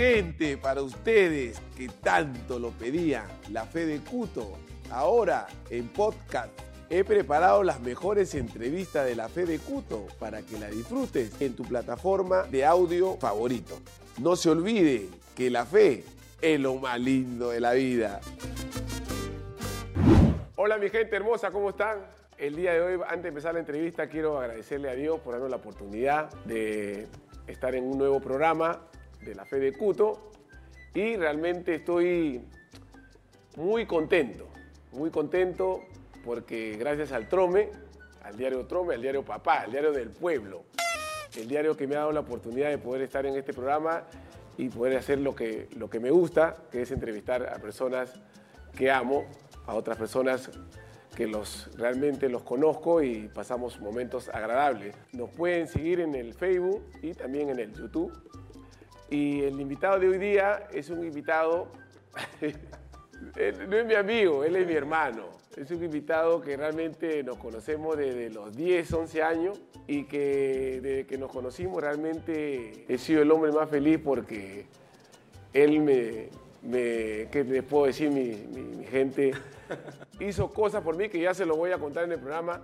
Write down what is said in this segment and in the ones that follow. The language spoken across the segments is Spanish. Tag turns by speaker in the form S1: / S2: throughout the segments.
S1: gente, para ustedes que tanto lo pedían, la fe de Cuto. Ahora en podcast he preparado las mejores entrevistas de la fe de Cuto para que la disfrutes en tu plataforma de audio favorito. No se olvide que la fe es lo más lindo de la vida. Hola mi gente hermosa, ¿cómo están? El día de hoy, antes de empezar la entrevista, quiero agradecerle a Dios por darnos la oportunidad de estar en un nuevo programa de la fe de Cuto y realmente estoy muy contento, muy contento porque gracias al Trome, al diario Trome, al diario Papá, al diario del pueblo, el diario que me ha dado la oportunidad de poder estar en este programa y poder hacer lo que, lo que me gusta, que es entrevistar a personas que amo, a otras personas que los, realmente los conozco y pasamos momentos agradables. Nos pueden seguir en el Facebook y también en el YouTube. Y el invitado de hoy día es un invitado, él no es mi amigo, él es mi hermano. Es un invitado que realmente nos conocemos desde los 10, 11 años y que desde que nos conocimos realmente he sido el hombre más feliz porque él me, me ¿qué les puedo decir? Mi, mi- mi gente hizo cosas por mí que ya se lo voy a contar en el programa.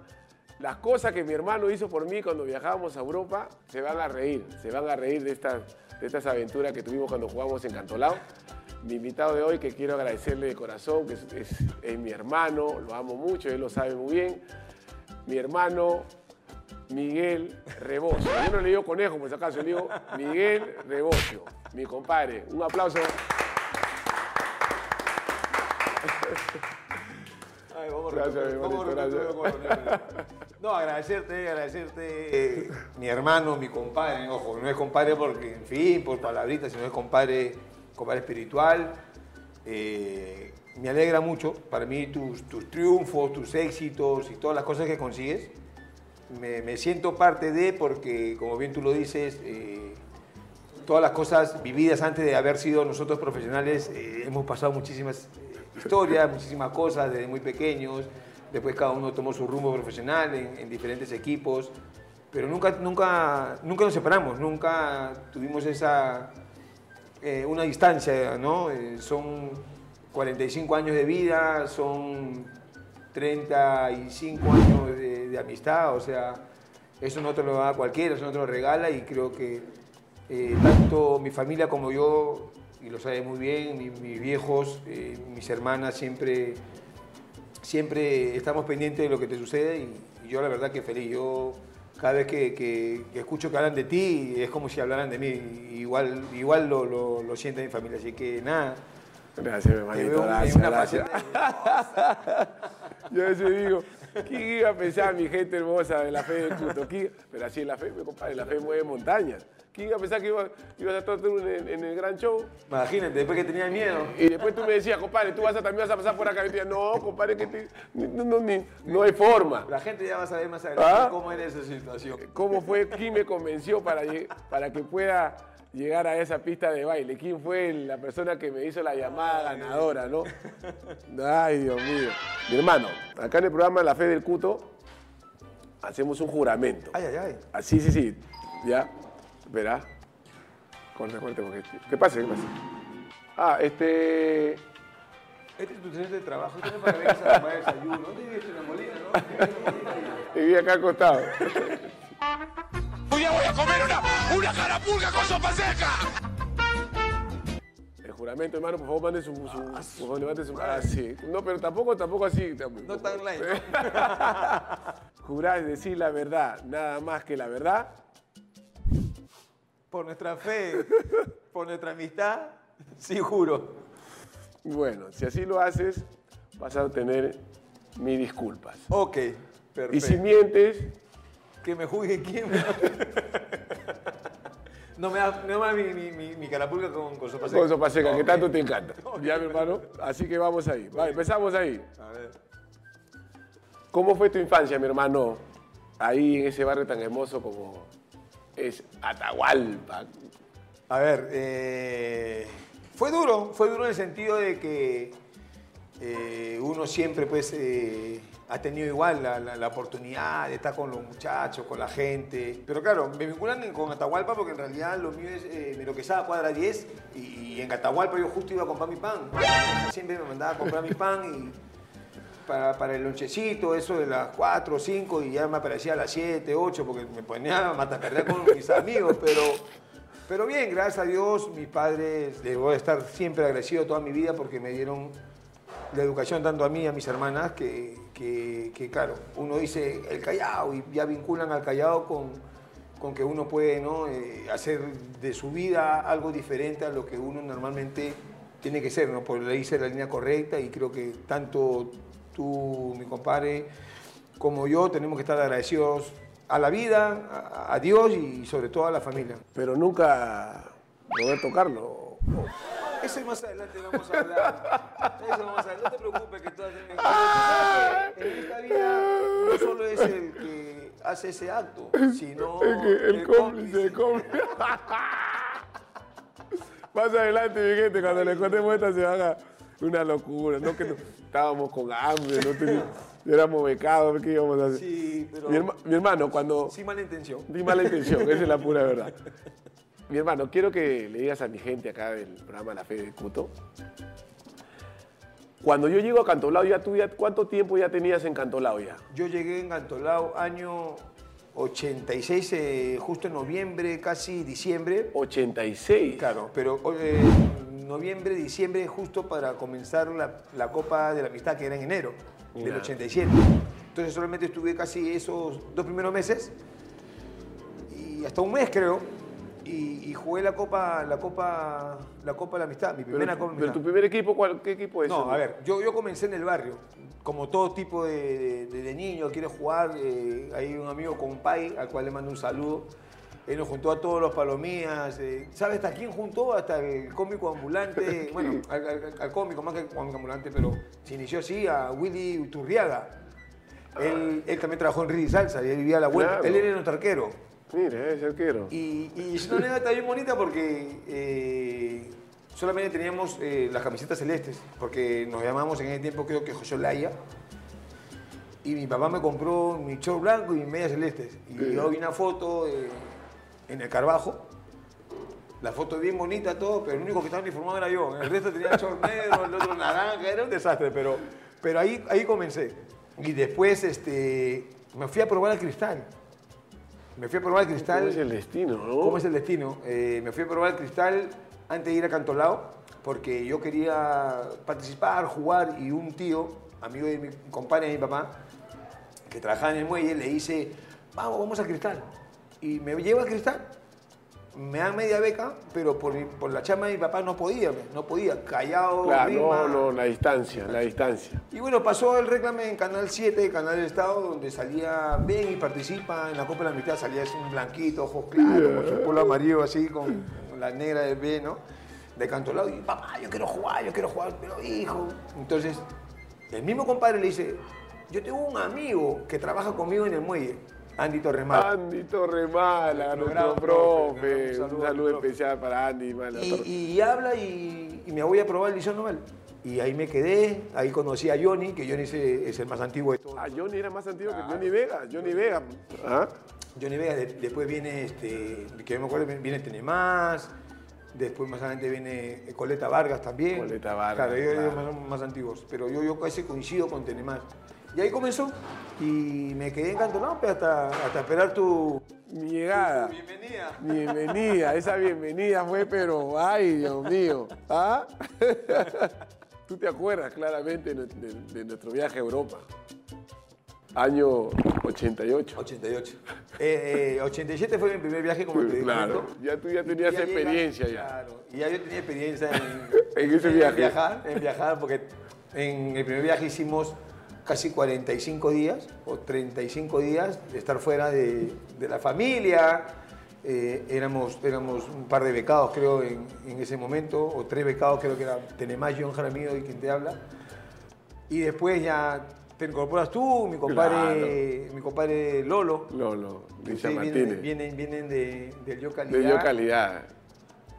S1: Las cosas que mi hermano hizo por mí cuando viajábamos a Europa, se van a reír, se van a reír de estas, de estas aventuras que tuvimos cuando jugamos en Cantolao. Mi invitado de hoy, que quiero agradecerle de corazón, que es, es- es mi hermano, lo amo mucho, él lo sabe muy bien. Mi hermano Miguel Rebocio. Yo no le digo conejo, por si acaso, le digo Miguel Rebocio, mi compadre. Un aplauso.
S2: Ay, vamos,
S1: Gracias, mi hermanito, gracias.
S2: No, agradecerte, agradecerte. eh, mi hermano, mi compadre, ojo, no es compadre porque, en fin, por palabritas, sino es compadre, compadre espiritual. Eh, me alegra mucho, para mí, tus, tus triunfos, tus éxitos y todas las cosas que consigues. Me, me siento parte de, porque, como bien tú lo dices, eh, todas las cosas vividas antes de haber sido nosotros profesionales, eh, hemos pasado muchísimas eh, historias, muchísimas cosas desde muy pequeños. Después cada uno tomó su rumbo profesional en, en diferentes equipos, pero nunca, nunca, nunca nos separamos, nunca tuvimos esa eh, una distancia, ¿no? Eh, son 45 años de vida, son 35 años de, amistad, o sea, eso no te lo da cualquiera, eso no te lo regala y creo que eh, tanto mi familia como yo, y lo sabe muy bien, mi- mis viejos, eh, mis hermanas, siempre, siempre estamos pendientes de lo que te sucede y, y yo la verdad que feliz. Yo cada vez que, que- que escucho que hablan de ti es como si hablaran de mí, igual, igual lo, lo, lo siente mi familia, así que nada.
S1: Gracias, mi hermanito. Gracias,
S2: una
S1: gracias. Yo a veces digo, ¿quién iba a pensar, mi gente hermosa, de la fe del culto? ¿Quién- Pero así es la fe, mi compadre, la fe mueve montañas. ¿Quién iba a pensar que iba, ibas a estar tú en, en el gran show?
S2: Imagínate, después que tenía miedo.
S1: Y después tú me decías, compadre, tú vas a, también vas a pasar por acá. Y yo decía, no, compadre, que te- no, no, ni- no hay forma.
S2: La gente ya va a saber más adelante
S1: ¿Ah?
S2: cómo era esa situación.
S1: ¿Cómo fue? ¿Quién me convenció para, para que pueda llegar a esa pista de baile? ¿Quién fue la persona que me hizo la llamada ganadora, no? Ay, Dios mío. Mi hermano, acá en el programa La Fe del Cuto hacemos un juramento.
S2: Ay, ay, ay.
S1: Ah, sí, sí, sí. Ya. Verá. Corte, corte, porque... ¿Qué pasa? ¿Qué pasa? Ah, este...
S2: Este es tu centro de trabajo, tienes para ver esa tomar desayuno. ¿Dónde vives en la molina, no? Vives en la molina y-
S1: Viví acá acostado.
S3: Hoy día voy a comer una, una carapulga con sopa seca.
S1: El juramento, hermano, por favor, mande su... su por favor, levante su... Ah, sí. No, pero tampoco, tampoco así.
S2: No tan light,
S1: Jurar es decir la verdad, nada más que la verdad.
S2: Por nuestra fe, por nuestra amistad, sí juro.
S1: Bueno, si así lo haces, vas a tener mis disculpas.
S2: Ok,
S1: Y
S2: perfecto.
S1: si mientes,
S2: Que me juzgue quién. no me da, no me da mi, mi, mi, mi carapulga con, con sopa seca.
S1: con sopa seca, que tanto te encanta. Ya, mi hermano. Así que vamos ahí. Vale, empezamos ahí.
S2: A ver.
S1: ¿Cómo fue tu infancia, mi hermano? Ahí en ese barrio tan hermoso como es Atahualpa.
S2: A ver, eh, fue duro, fue duro en el sentido de que eh, uno siempre pues eh, ha tenido igual la, oportunidad de estar con los muchachos, con la gente. Pero claro, me vinculan con Atahualpa porque en realidad lo mío es eh, Miro Quesada, cuadra 10, y, y en Atahualpa yo justo iba a comprar mi pan. Siempre me mandaba a comprar mi pan y para, para el lonchecito, eso de las 4 o 5, y ya me aparecía a las 7, 8, porque me ponía a mataperder con mis amigos, pero, pero bien, gracias a Dios, mis padres, les voy a estar siempre agradecido toda mi vida porque me dieron la educación tanto a mí y a mis hermanas, que, que, que, claro, uno dice el Callao y ya vinculan al Callao con, con que uno puede ¿no? Eh, hacer de su vida algo diferente a lo que uno normalmente tiene que ser, ¿no? Por le hice la línea correcta y creo que tanto tú, mi compadre, como yo tenemos que estar agradecidos a la vida, a, a Dios y sobre todo a la familia.
S1: Pero nunca Roberto Carlos.
S2: Eso más adelante vamos a hablar. Eso vamos a hablar. No te preocupes que tú haces En esta vida no solo es el que hace ese acto, sino
S1: Es que el cómplice, el cómplice. Más adelante, mi gente, cuando le contemos esta se haga una locura. No que no- estábamos con hambre, no teníamos, éramos becados, ¿qué íbamos a hacer?
S2: Sí, pero
S1: mi, herma- mi hermano, cuando...
S2: sin mala intención.
S1: Di mala intención, esa es la pura verdad. Mi hermano, quiero que le digas a mi gente acá del programa La Fe de Cuto. Cuando yo llego a Cantolao, ya tú ya, ¿cuánto tiempo ya tenías en Cantolao ya?
S2: Yo llegué en Gantolao año 86, eh, justo en noviembre, casi diciembre.
S1: 86.
S2: Claro, pero eh, noviembre, diciembre, justo para comenzar la, la Copa de la Amistad, que era en enero del
S1: Ya.
S2: 87. Entonces solamente estuve casi esos dos primeros meses, y hasta un mes creo, y, y jugué la Copa, la Copa, la Copa de la Amistad, mi
S1: Pero,
S2: primera Copa de
S1: pero
S2: la
S1: tu primer equipo, ¿cuál, ¿qué equipo es?
S2: No, a ver, yo, yo comencé en el barrio, como todo tipo de, de- de niño, quiere jugar, eh, hay un amigo con Pai, al cual le mando un saludo, él nos juntó a todos los palomías, eh, ¿sabes hasta quién juntó? Hasta el cómico ambulante, bueno, al, al- al cómico más que al cómico ambulante, pero se inició así, a Willy Uturriaga. Él, él también trabajó en Ridi Salsa y él vivía a la vuelta,
S1: Claro.
S2: él era nuestro arquero.
S1: Mira, es arquero.
S2: Y, y es una anécdota bien bonita porque eh, solamente teníamos eh, las camisetas celestes, porque nos llamamos en ese tiempo creo que José Olaya. Y mi papá me compró mi short blanco y mis medias celestes. Y yo vi una foto eh, en el Carbajo. La foto bien bonita, todo, pero el único que estaba uniformado era yo. El resto tenía short negro, el otro naranja, era un desastre, pero, pero ahí, ahí comencé. Y después este, me fui a probar el cristal. Me fui a probar el cristal.
S1: ¿Cómo es el destino, no?
S2: ¿Cómo es el destino? Eh, me fui a probar el cristal antes de ir a Cantolao porque yo quería participar, jugar y un tío, amigo de mi compadre de mi papá, que trabajaba en el muelle, le dice, vamos, vamos al cristal. Y me lleva al cristal. Me dan media beca, pero por, mi- por la chama de mi papá no podía, no podía, callado,
S1: Claro,
S2: rima.
S1: no, no, la distancia, la distancia.
S2: Y bueno, pasó el reclame en Canal 7, Canal del Estado, donde salía, ven y participa, en la Copa de la Mitad salía es un blanquito, ojos claros, con su polo amarillo así, con la negra del B, ¿no? De Cantolao, y papá, yo quiero jugar, yo quiero jugar, pero hijo. Entonces, el mismo compadre le dice, yo tengo un amigo que trabaja conmigo en el muelle, Andy Torremar.
S1: Andy Torremala,
S2: Nuestro
S1: profe.
S2: profe,
S1: Un
S2: un
S1: saludo, especial para Andy. Mala
S2: Y,
S1: Torre.
S2: y habla y, y me voy a probar el liceo novel. Y ahí me quedé, ahí conocí a Johnny, que Johnny es, el más antiguo de todos.
S1: Ah, Johnny era más antiguo que Johnny Vega. Johnny Vega. ¿Ah?
S2: Johnny Vega, de- después viene, este, que me acuerdo, viene Tenemás, después más adelante viene Coleta Vargas también.
S1: Coleta Vargas,
S2: Claro, ellos, ellos
S1: claro.
S2: más, más antiguos, pero yo, yo casi coincido con Tenemás. Y ahí comenzó, y me quedé encantado pues, hasta, hasta esperar tu...
S1: Mi llegada.
S2: bienvenida.
S1: Bienvenida. Esa bienvenida fue, pero, ay, Dios mío. ¿Ah? Tú te acuerdas claramente de, de- de nuestro viaje a Europa. Año 88.
S2: 88. Eh, eh, 87 fue mi primer viaje, como te
S1: Claro, ya tú ya tenías
S2: llega-
S1: experiencia ya.
S2: Claro, y ya yo tenía experiencia en,
S1: En ese viaje.
S2: viajar, en viajar, porque en el primer viaje hicimos casi 45 días o 35 días de estar fuera de, de la familia. Eh, éramos, éramos un par de becados, creo, en, en ese momento, o tres becados, creo que era Tenemás, John Jaramillo y quien te habla. Y después ya te incorporas tú, mi compadre, mi compadre Lolo.
S1: Lolo,
S2: Ustedes vienen,
S1: Martínez.
S2: vienen, vienen de, del Yo Calidad.
S1: De yo calidad.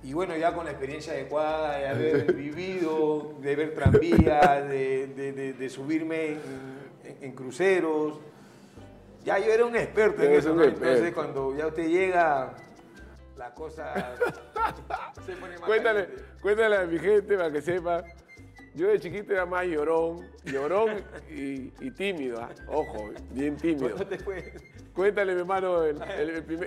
S2: Y bueno, ya con la experiencia adecuada de haber vivido, de ver tranvías, de, de- de- de subirme en, cruceros. Ya yo era un experto en eso, ¿no? Entonces cuando ya usted llega, la cosa se pone más
S1: Cuéntale,
S2: caliente.
S1: cuéntale a mi gente para que sepa. Yo de chiquito era más llorón, llorón y, y tímido, ¿ah? ojo, bien tímido.
S2: ¿Cuándo te fue?
S1: Cuéntale, mi hermano, el,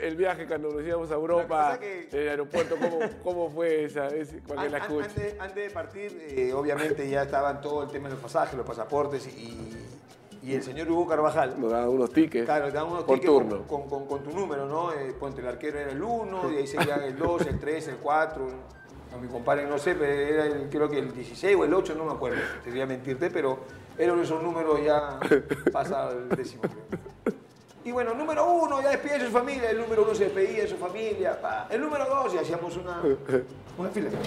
S1: el- viaje cuando nos íbamos a Europa,
S2: que-
S1: en el aeropuerto, ¿cómo, cómo fue esa?
S2: An-
S1: la
S2: an- antes, antes de partir, eh, obviamente ya estaban todo el tema de los pasajes, los pasaportes y, y el señor Hugo Carvajal.
S1: Nos daban unos tickets
S2: Claro, te daban unos
S1: por
S2: tickets con-
S1: turno.
S2: Con, con- con tu número, ¿no? Eh, ponte, el arquero era el 1, y ahí seguían el 2, el 3, el 4. A mi compadre no sé, pero era el, creo que el 16 o el 8, no me acuerdo. Te voy a mentirte, pero eran esos números ya pasado el décimo. creo. Y bueno, número uno, ya despide de su familia. El número uno se despedía de su familia. pa. El número dos, y hacíamos una, una fila.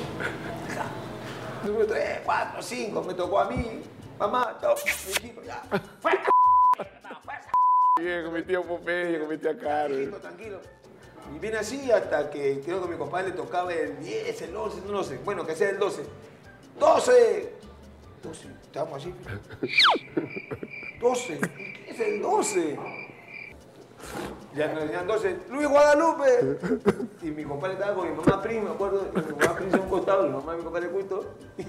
S2: Número tres, cuatro, cinco, me tocó a mí. Mamá, chao, mi hijito, ya. ¡Fuera!
S1: Bien, con mi tío Popeye, con mi tía Carmen.
S2: Tranquilo, tranquilo. Y viene así hasta que creo que a mi compadre le tocaba el 10, el 11, no lo sé. Bueno, que sea el 12. ¡12! 12, estamos así. 12, ¿qué es el 12? Ya nos decían 12, Luis Guadalupe. Y mi compadre estaba con mi mamá prima, me acuerdo. Mi mamá prima a un costado, mi mamá y mi compadre culto.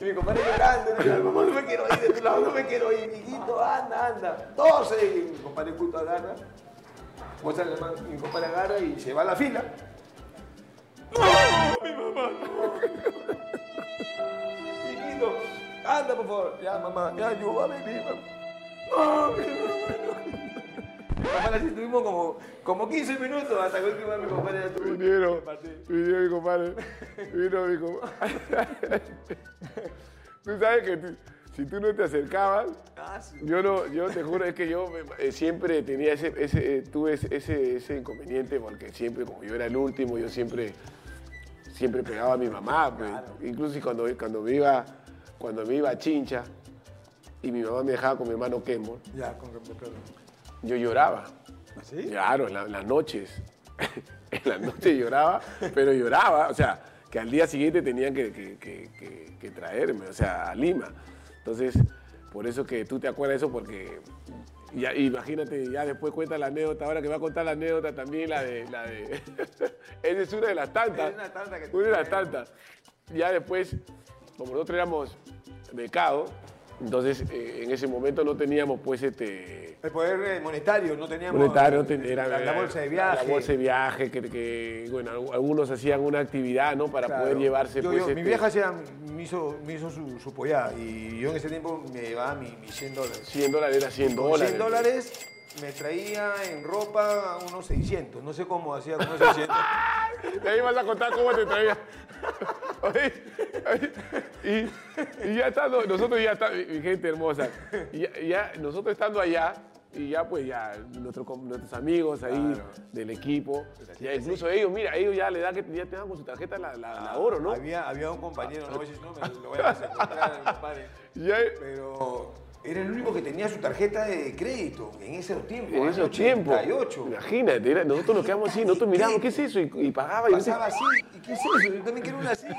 S2: Y mi compadre llorando, y decía, mamá, no me quiero ir de tu lado, no me quiero ir, mijito, anda, anda. 12. Y mi compadre culto agarra. Mano, mi compadre agarra y se va a la fila. ¡No, mi mamá! Hijito, anda por favor. Ya, mamá, ya, ayúdame, mi mamá. Mi mamá. Mi compadre así estuvimos como, como 15 minutos hasta que última mi compadre ya tuvo
S1: Vinieron, vino mi compadre, vino mi compadre. Tú sabes que tú- si tú no te acercabas,
S2: Ah,
S1: yo no, yo te juro, es que yo eh, siempre tenía ese, ese eh, tuve ese, ese, inconveniente porque siempre, como yo era el último, yo siempre, siempre pegaba a mi mamá, pues. incluso cuando, cuando me iba, cuando me iba a Chincha y mi mamá me dejaba con mi hermano Kembo,
S2: Ya, con con-
S1: yo lloraba.
S2: ¿Sí?
S1: Claro, en, la- en las noches. en las noches lloraba, pero lloraba, o sea, que al día siguiente tenían que, que- que- traerme, o sea, a Lima. Entonces, por eso que tú te acuerdas de eso, porque ya, imagínate, ya después cuenta la anécdota, ahora que va a contar la anécdota también, la de... La de Esa es una de las tantas.
S2: Es una tanta que
S1: Una de las tantas. Ya después, como nosotros éramos becados, entonces eh, en ese momento no teníamos pues este...
S2: El poder eh, monetario, no teníamos.
S1: Monetario, ten- era
S2: la, la bolsa de viaje.
S1: La bolsa de viaje, que, que, bueno, algunos hacían una actividad, ¿no? Para
S2: Claro.
S1: poder llevarse,
S2: Yo-
S1: pues,
S2: yo- Mi
S1: este,
S2: vieja hacía- me hizo, me hizo su, su pollada y yo en ese tiempo me llevaba mis mis 100 dólares.
S1: 100 dólares, era 100
S2: Con
S1: dólares.
S2: 100 dólares me traía en ropa unos 600. No sé cómo hacía con esos 600.
S1: De ahí vas a contar cómo te traía. Y, y ya estando, nosotros ya está, mi gente hermosa, ya, ya nosotros estando allá, y ya pues ya nuestro nuestros amigos ahí del equipo, ya incluso ellos, mira, ellos ya le da que ya tengan con su tarjeta la, la, la oro, ¿no?
S2: había, había un compañero, no voy a decir su nombre, lo voy a encontrar, compadre.
S1: Ya,
S2: Pero era el único que tenía su tarjeta de crédito en esos tiempos.
S1: en esos tiempos,
S2: 88.
S1: imagínate, era- nosotros nos quedamos así, nosotros miramos, ¿qué es eso? Y, y pagaba. y
S2: Pasaba así, ¿y qué es eso? Yo también quiero una así.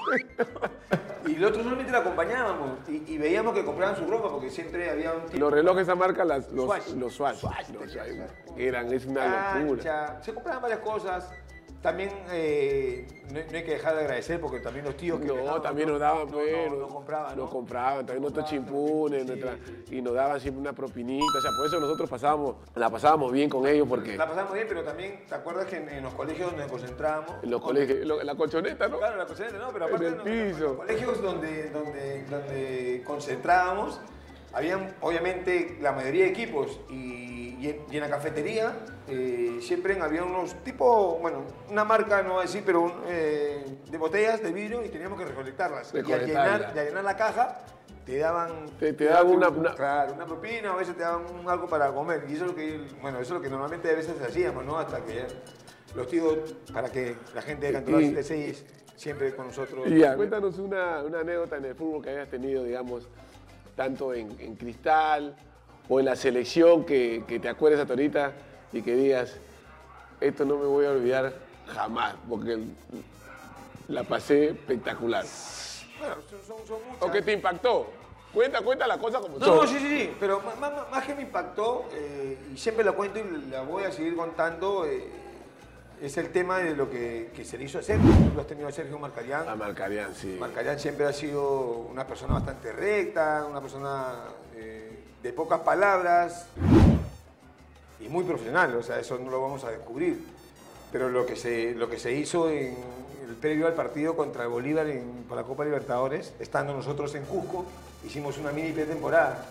S2: Y el otro solamente la acompañábamos y, y veíamos que compraban su ropa porque siempre había un tipo.
S1: Los relojes esa marca, las, los
S2: Swatch.
S1: los Swatch,
S2: Swatch,
S1: los eran, es una locura.
S2: Se compraban varias cosas. También eh, no, no hay que dejar de agradecer porque también los tíos que
S1: No,
S2: dejaban,
S1: también nos daban,
S2: no,
S1: pues,
S2: no, compraban,
S1: nos
S2: ¿no?
S1: compraban, también nuestros chimpunes,
S2: sí.
S1: nuestra- y nos daban siempre una propinita, o sea, por eso nosotros pasábamos, la pasábamos bien con ellos, porque
S2: La pasamos bien, pero también, ¿te acuerdas que en, en los colegios donde nos concentrábamos?
S1: en los colegios, lo- la colchoneta, ¿no?
S2: Claro, la concentration, no, pero
S1: En
S2: aparte
S1: el
S2: en en
S1: piso.
S2: los colegios donde, donde, donde concentrábamos, habían obviamente la mayoría de equipos y, y en, la cafetería eh, siempre había unos tipo, bueno, una marca, no voy a decir, pero un, eh, de botellas de vidrio y teníamos que recolectarlas. Y al llenar, y al llenar la caja te daban...
S1: Te- te daban una-
S2: un-
S1: una-
S2: Claro, una propina, a veces te daban algo para comer. Y eso es lo que, bueno, eso es lo que normalmente a veces hacíamos, ¿no? Hasta que los tíos, para que la gente de Cantoral
S1: Y-
S2: 76 siempre con nosotros.
S1: Y ya, cuéntanos una, una anécdota en el fútbol que hayas tenido, digamos, tanto en, en Cristal o en la selección, que, que te acuerdes hasta ahorita y que digas, esto no me voy a olvidar jamás, porque el- la pasé espectacular.
S2: Bueno, son, son, muchas.
S1: ¿O que te impactó? Cuenta, cuenta la cosa como
S2: No,
S1: son.
S2: no, sí, sí, sí, pero más, más- más que me impactó, eh, y siempre la cuento y la voy a seguir contando, eh, es el tema de lo que, que se le hizo a Sergio. Tú has tenido a Sergio Marcarián.
S1: A Marcarían, sí.
S2: Marcarián siempre ha sido una persona bastante recta, una persona eh, de pocas palabras y muy profesional, o sea, eso no lo vamos a descubrir. Pero lo que se, lo que se hizo en el previo al partido contra Bolívar en, por la Copa Libertadores, estando nosotros en Cusco, hicimos una mini pretemporada.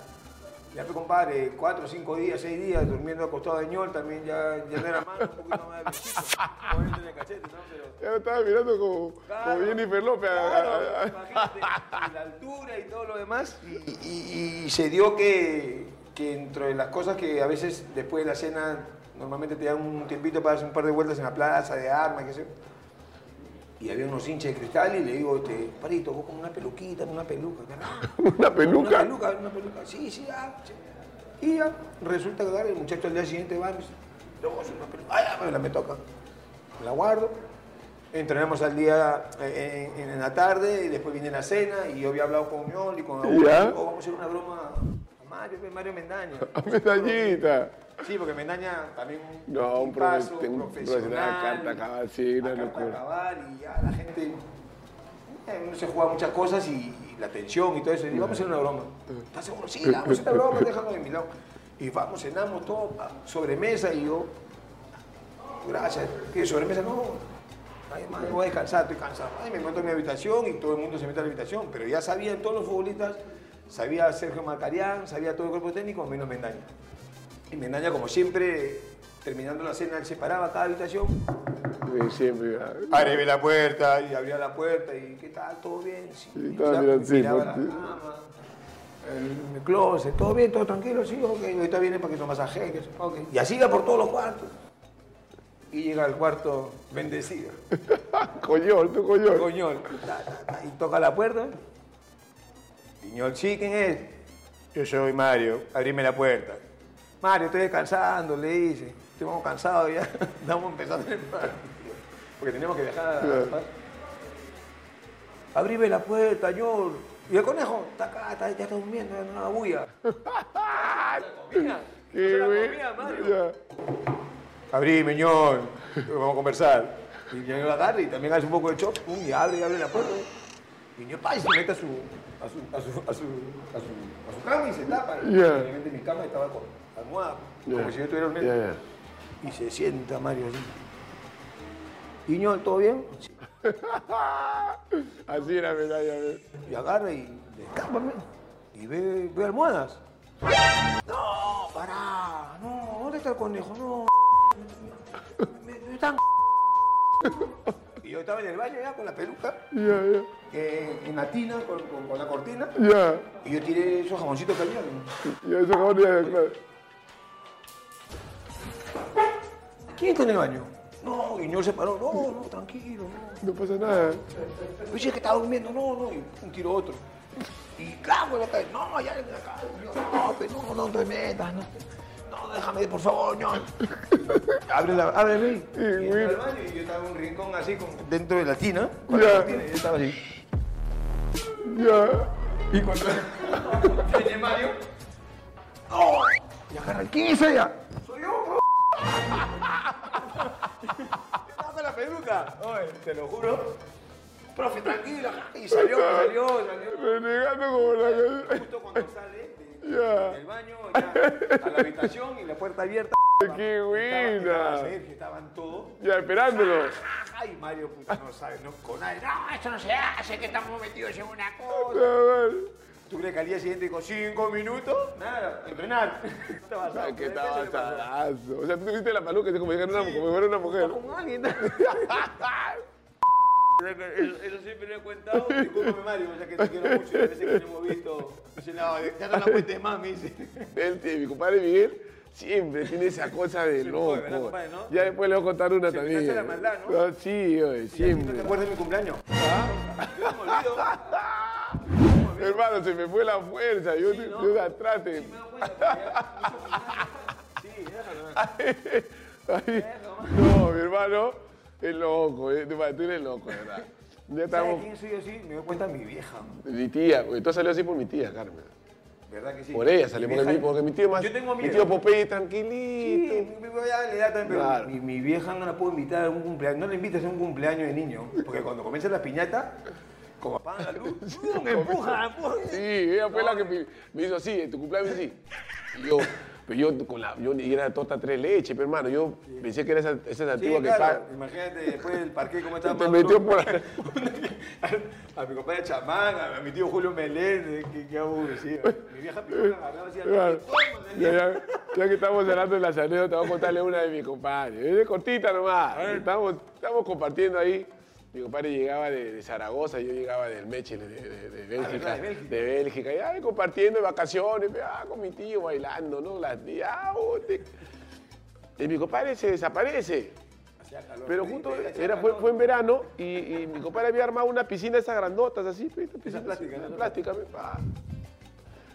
S2: Ya te compadre, cuatro, cinco días, seis días durmiendo acostado de ñol, también ya, ya no era mano, un poquito más de obviamente en el cachete, ¿no? Pero,
S1: Ya lo estaba mirando como,
S2: Claro,
S1: como Jennifer López.
S2: claro,
S1: a- a-
S2: la altura y todo lo demás. Y, y- y se dio que, que entre las cosas que a veces después de la cena normalmente te dan un tiempito para hacer un par de vueltas en la plaza de armas, qué sé yo. Y había unos hinchas de cristal y le digo, este, parito, vos con una peluquita, una peluca.
S1: Una peluca.
S2: Una peluca, una peluca. Sí, sí, ya. sí. Y ya, resulta que el muchacho al día siguiente va y me dice, "Yo, es una peluca. Ah, ya, me la me toca. Me la guardo. Entrenamos al día eh, en, en la tarde y después viene la cena y yo había hablado con Miol y con y digo, vamos a hacer una broma a Mario, Mario Mendaña.
S1: A medallita.
S2: Sí, porque Mendaña también un,
S1: No, un profe- un profesional, carta cabal, sí, una
S2: a
S1: locura.
S2: cabal, y ya la gente eh, no se juega muchas cosas y, y la tensión y todo eso. Y vamos a hacer una broma. ¿Estás seguro? Sí, la vamos a hacer una broma, déjalo de mi lado. Y vamos, cenamos todo, sobremesa y yo, gracias. ¿Qué sobremesa? No, ay, madre, voy a descansar, estoy cansado. Ay, me meto en mi habitación y todo el mundo se mete a la habitación. Pero ya sabían todos los futbolistas, sabía Sergio Marcarián, sabía todo el cuerpo técnico, menos Mendaña. Y Mendaña, como siempre, terminando la cena, él se paraba a cada habitación
S1: Sí, siempre.
S2: Abre la puerta y abría la puerta y ¿qué tal? ¿Todo bien? Sí.
S1: Sí,
S2: Y
S1: estaba
S2: ya
S1: mirando, sí,
S2: miraba la cama, el, el closet, todo bien, todo tranquilo, sí, ok, ahorita viene para que lo masajee, que eso, ok. Y así iba por todos los cuartos. Y llega al cuarto bendecido,
S1: Coñol, tú coñol.
S2: coñol, y toca la puerta. Piñol, sí, ¿quién es? Yo soy Mario, abrime la puerta. Mario, estoy descansando, le dice. Estamos cansados ya, estamos empezando el partido. Porque tenemos que dejar.
S1: Claro.
S2: Abrime la puerta, yo. Y el conejo, está acá, está- ya está durmiendo, ya no la bulla. comía.
S1: Qué
S2: la comía, Mario.
S1: Ya.
S2: Abrime, ñol. Vamos a conversar. Y yo lo agarro y también hace un poco de chop, pum, y abre y abre la puerta. Y yo, pa, y se mete a su, a su, a su, a su, a su, a su cama y se tapa. Y
S1: Ya.
S2: obviamente mi cama estaba con almohada, como si yo estuviera durmiendo.
S1: Ya, ya.
S2: Y se sienta Mario así. Y ñol, ¿todo bien? Sí.
S1: Así era medalla.
S2: Y agarra y descápame. Y ve, ve almohadas. No, pará, no, ¿dónde está el conejo? No, me, me están. Y yo estaba en el baño ya con la peluca,
S1: Ya, ya.
S2: eh, en la tina, con, con- con la cortina.
S1: Ya.
S2: Y yo tiré esos jamoncitos que había.
S1: Ya, eso acabó de claro.
S2: ¿Quién está en el baño? No, y no se paró. No, no, tranquilo, no.
S1: No pasa nada.
S2: Yo dije que estaba durmiendo, no, no, y un tiro otro. Y claro, la calle, no, allá en la calle, yo, no, pero no, no te metas, no. No, déjame, por favor, no. Abre la, ábreme. Y entra al baño y yo estaba en un rincón así, con, dentro de la tina, con
S1: Ya.
S2: la y yo estaba así.
S1: Ya.
S2: Y cuando Mario, ¡no! Y agarra, ¿quién es ella? Con la peluca. Oye, te lo juro. Profe, tranquila. Y salió, salió, salió.
S1: Renegando como la
S2: Justo cuando sale de-
S1: Ya.
S2: del baño ya, a la habitación y la puerta abierta.
S1: ¡Qué
S2: Estaba,
S1: buena!
S2: Sergio, estaban todos.
S1: Ya, esperándolo.
S2: Ay, Mario, puta, no sabe, no, con nadie. No, eso no se hace, que estamos metidos en una
S1: Ya,
S2: cosa.
S1: vale.
S2: ¿Tú crees que al día siguiente con cinco minutos? Nada, entrenar. Estaba asado.
S1: Ay, que asadazo. O sea, tú tuviste la peluca así como si una, como si fuera una mujer.
S2: Con alguien. Eso, eso siempre lo he contado. Discúlpame, Mario, ya que te quiero mucho y a veces que no hemos visto. Dice, no, ya no la cuentes más, me dice.
S1: Sí, mi compadre Miguel siempre tiene esa cosa de loco.
S2: ¿verdad, compadre, no?
S1: Ya después le voy a contar una
S2: Se
S1: también.
S2: la maldad, ¿no?
S1: Ah, sí, oye,
S2: ¿No te
S1: siempre.
S2: acuerdas de mi cumpleaños? ¿Ah? Yo me olvido.
S1: Hermano, se me fue la fuerza. Yo,
S2: Sí, ¿no?
S1: yo atrás.
S2: Sí, me Sí, déjalo.
S1: No, mi hermano es loco. eh, Tú eres loco, de verdad. Ya
S2: ¿Sabes
S1: estamos.
S2: quién soy así? Me doy cuenta mi vieja.
S1: Mi tía, todo salió así por mi tía, Carmen.
S2: ¿Verdad que sí?
S1: Por ella salió,
S2: Mi
S1: porque, mi, porque mi tío más.
S2: Yo tengo
S1: mi
S2: miedo.
S1: tío Popeye
S2: Sí,
S1: tranquilito.
S2: mi- mi- da también, pero
S1: Claro.
S2: mi, mi vieja no la puedo invitar a un cumpleaños. No la invitas a un cumpleaños de niño. Porque cuando comienza la piñata, como apagan la luz, ¡pum! empuja, empuja.
S1: Sí, ella fue la que me, me hizo así, en tu cumpleaños sí. Y yo, pero yo con la, yo y era tota tres leches, pero hermano, yo pensé que era esa, esa
S2: Sí,
S1: antigua que
S2: claro.
S1: paga.
S2: Imagínate después del parque cómo estaba
S1: Te metió por ahí.
S2: a mi compadre Chamán, a, a mi tío Julio Meléndez, que, que aburrido. Mi vieja primero agarraba así al
S1: Claro. Ya, ya, ya que estamos hablando de las anécdotas, voy a contarle una de mis compadres. Es cortita nomás. Estamos, estamos compartiendo ahí. Mi compadre llegaba de, de Zaragoza, yo llegaba del Meche, de, de- de Bélgica.
S2: Ah, de Bélgica.
S1: De Bélgica. Y ahí compartiendo de vacaciones, ah, con mi tío bailando, ¿no? Las tías, ah, oh, te- Y mi compadre se desaparece.
S2: Calor.
S1: Pero justo era, fue, fue en verano y, y mi compadre había armado una piscina de esas grandotas así, piscina
S2: plástica,
S1: así,
S2: ¿no?
S1: plástica, pa.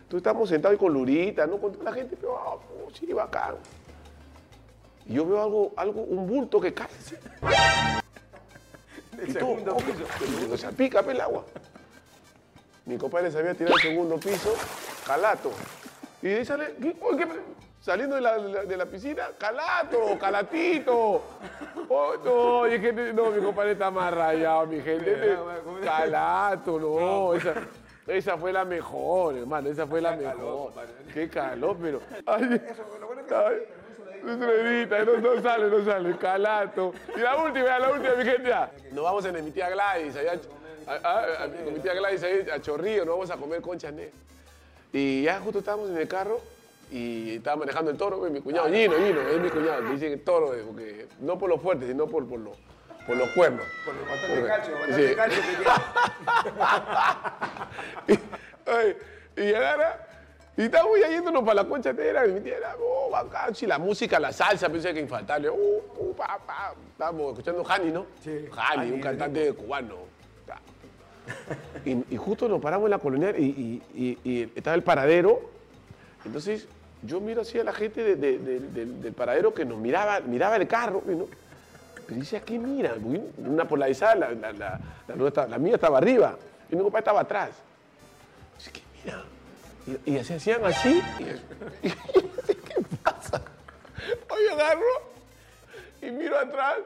S1: Entonces estamos sentados ahí con Lurita, ¿no? Con toda la gente, pero ah, oh, sí, bacán. Y yo veo algo, algo, un bulto que cae.
S2: Del
S1: Y
S2: segundo
S1: oh,
S2: piso.
S1: que se el agua. Mi compadre se había tirado al segundo piso, calato. Y de ahí sale, ¿qué? Oye, ¿qué? saliendo de la, de la- piscina, calato, calatito. Oh, no, y es que no, mi compadre está más rayado, mi gente. Calato, no, esa, esa fue la mejor, hermano, esa fue la
S2: Qué
S1: mejor. Qué calor, pero. Ay,
S2: lo bueno que
S1: ay, no edita, no, no sale, no sale, calato. Y la última, la última, mi gente. ya. Nos vamos en mi tía Gladys, allá, a, a- a- con mi tía Gladys ahí a Chorrillo, nos vamos a comer conchas negras. Y ya justo estábamos en el carro y estaba manejando el toro, mi cuñado, Gino, Gino, es mi cuñado, que dice que toro, porque no por lo fuerte, sino por, por, los- por los cuernos.
S2: Por lo bastante cacho,
S1: Sí.
S2: cacho que tiene.
S1: y, ay, y agarra, y estamos ya yéndonos para la concha negra, y mi tía era, oh, bacán, sí, la música, la salsa, pensé que infaltable, uh, uh, pa, pa. estábamos escuchando Hani, ¿no?
S2: Sí.
S1: Hani, un cantante cubano. Y, y justo nos paramos en la colonial y, y- y- y estaba el paradero, entonces yo miro así a la gente de- de- de- del- del paradero que nos miraba, miraba el carro, ¿no? Pero dice, ¿a qué mira? Una polarizada, la, la, la, la, mía estaba arriba y mi papá estaba atrás. Dice, ¿qué mira? Y, y así hacían así. Y, y- ¿Qué pasa? Hoy agarro y miro atrás.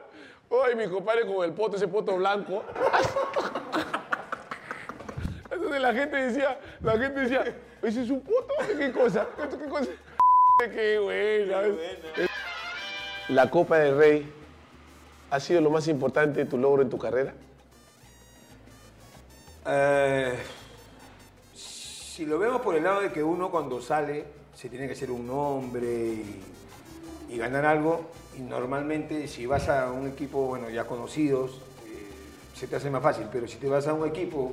S1: Hoy mi compadre con el poto, ese poto blanco. Entonces la gente decía, la gente decía, ¿ese es un poto? ¿Qué cosa? ¿Esto ¿Qué cosa? Qué buena. La Copa del Rey ha sido lo más importante de tu logro en tu carrera.
S2: Eh, si lo vemos por el lado de que uno cuando sale se tiene que ser un hombre y, y ganar algo, y normalmente si vas a un equipo, bueno, ya conocidos, eh, se te hace más fácil, pero si te vas a un equipo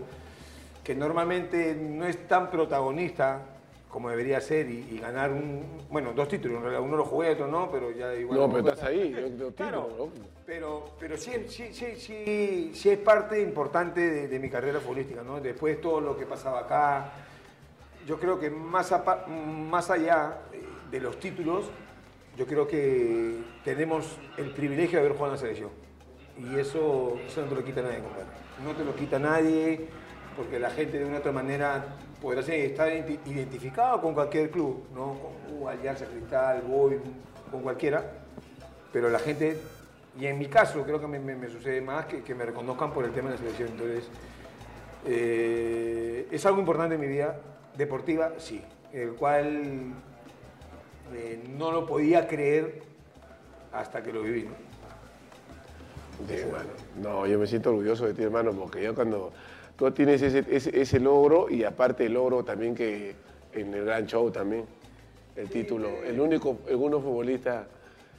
S2: que normalmente no es tan protagonista como debería ser y, y ganar un, bueno, dos títulos, en realidad uno lo jugué, otro no, pero ya igual.
S1: No, pero
S2: cuenta.
S1: estás ahí. yo- yo
S2: Claro, pero, pero sí, sí, sí, sí, sí es parte importante de, de mi carrera futbolística, ¿no? Después todo lo que pasaba acá, yo creo que más, más allá de los títulos, yo creo que tenemos el privilegio de haber jugado en la selección. Y eso, eso no te lo quita nadie, compadre. No te lo quita nadie, porque la gente de una u otra manera podrá estar identi- identificado con cualquier club, ¿no? Con uh, Alianza Cristal, Boy, con cualquiera. Pero la gente, y en mi caso creo que me, me- me sucede más, que, que me reconozcan por el tema de la selección. Entonces, eh, es algo importante en mi vida deportiva, sí, el cual eh, no lo podía creer hasta que lo viví. ¿no?
S1: Sí, hermano. No, yo me siento orgulloso de ti, hermano, porque yo cuando tú tienes ese, ese, ese logro y aparte el logro también que en el gran show también, el título, el único, el único futbolista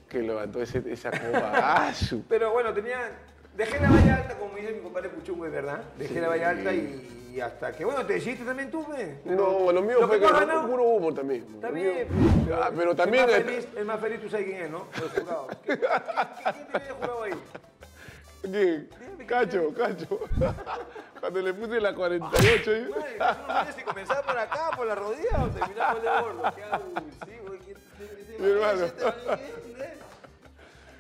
S1: que levantó ese- esa copa. ¡Ah, su-
S2: Pero bueno, tenía, dejé la valla alta, como dice mi compadre Puchungo, es verdad. Dejé la valla alta y, y hasta que, bueno, te decidiste también tú, ¿me?
S1: No, lo mío
S2: Lo
S1: fue
S2: que
S1: no, puro humo también.
S2: Está bien,
S1: mío- Ah, pero también...
S2: El más, feliz, el más feliz, tú sabes quién es, ¿no? Los jurados. ¿Quién, te había jurado ahí?
S1: ¿Quién? Cacho, Cacho. Cuando le puse la 48. ¿eh?
S2: Madre, tú no si comenzaba por acá, por la rodilla o terminaba por el de gordo. Qué abusivo, ¿quién- quién- quién-
S1: Mi hermano.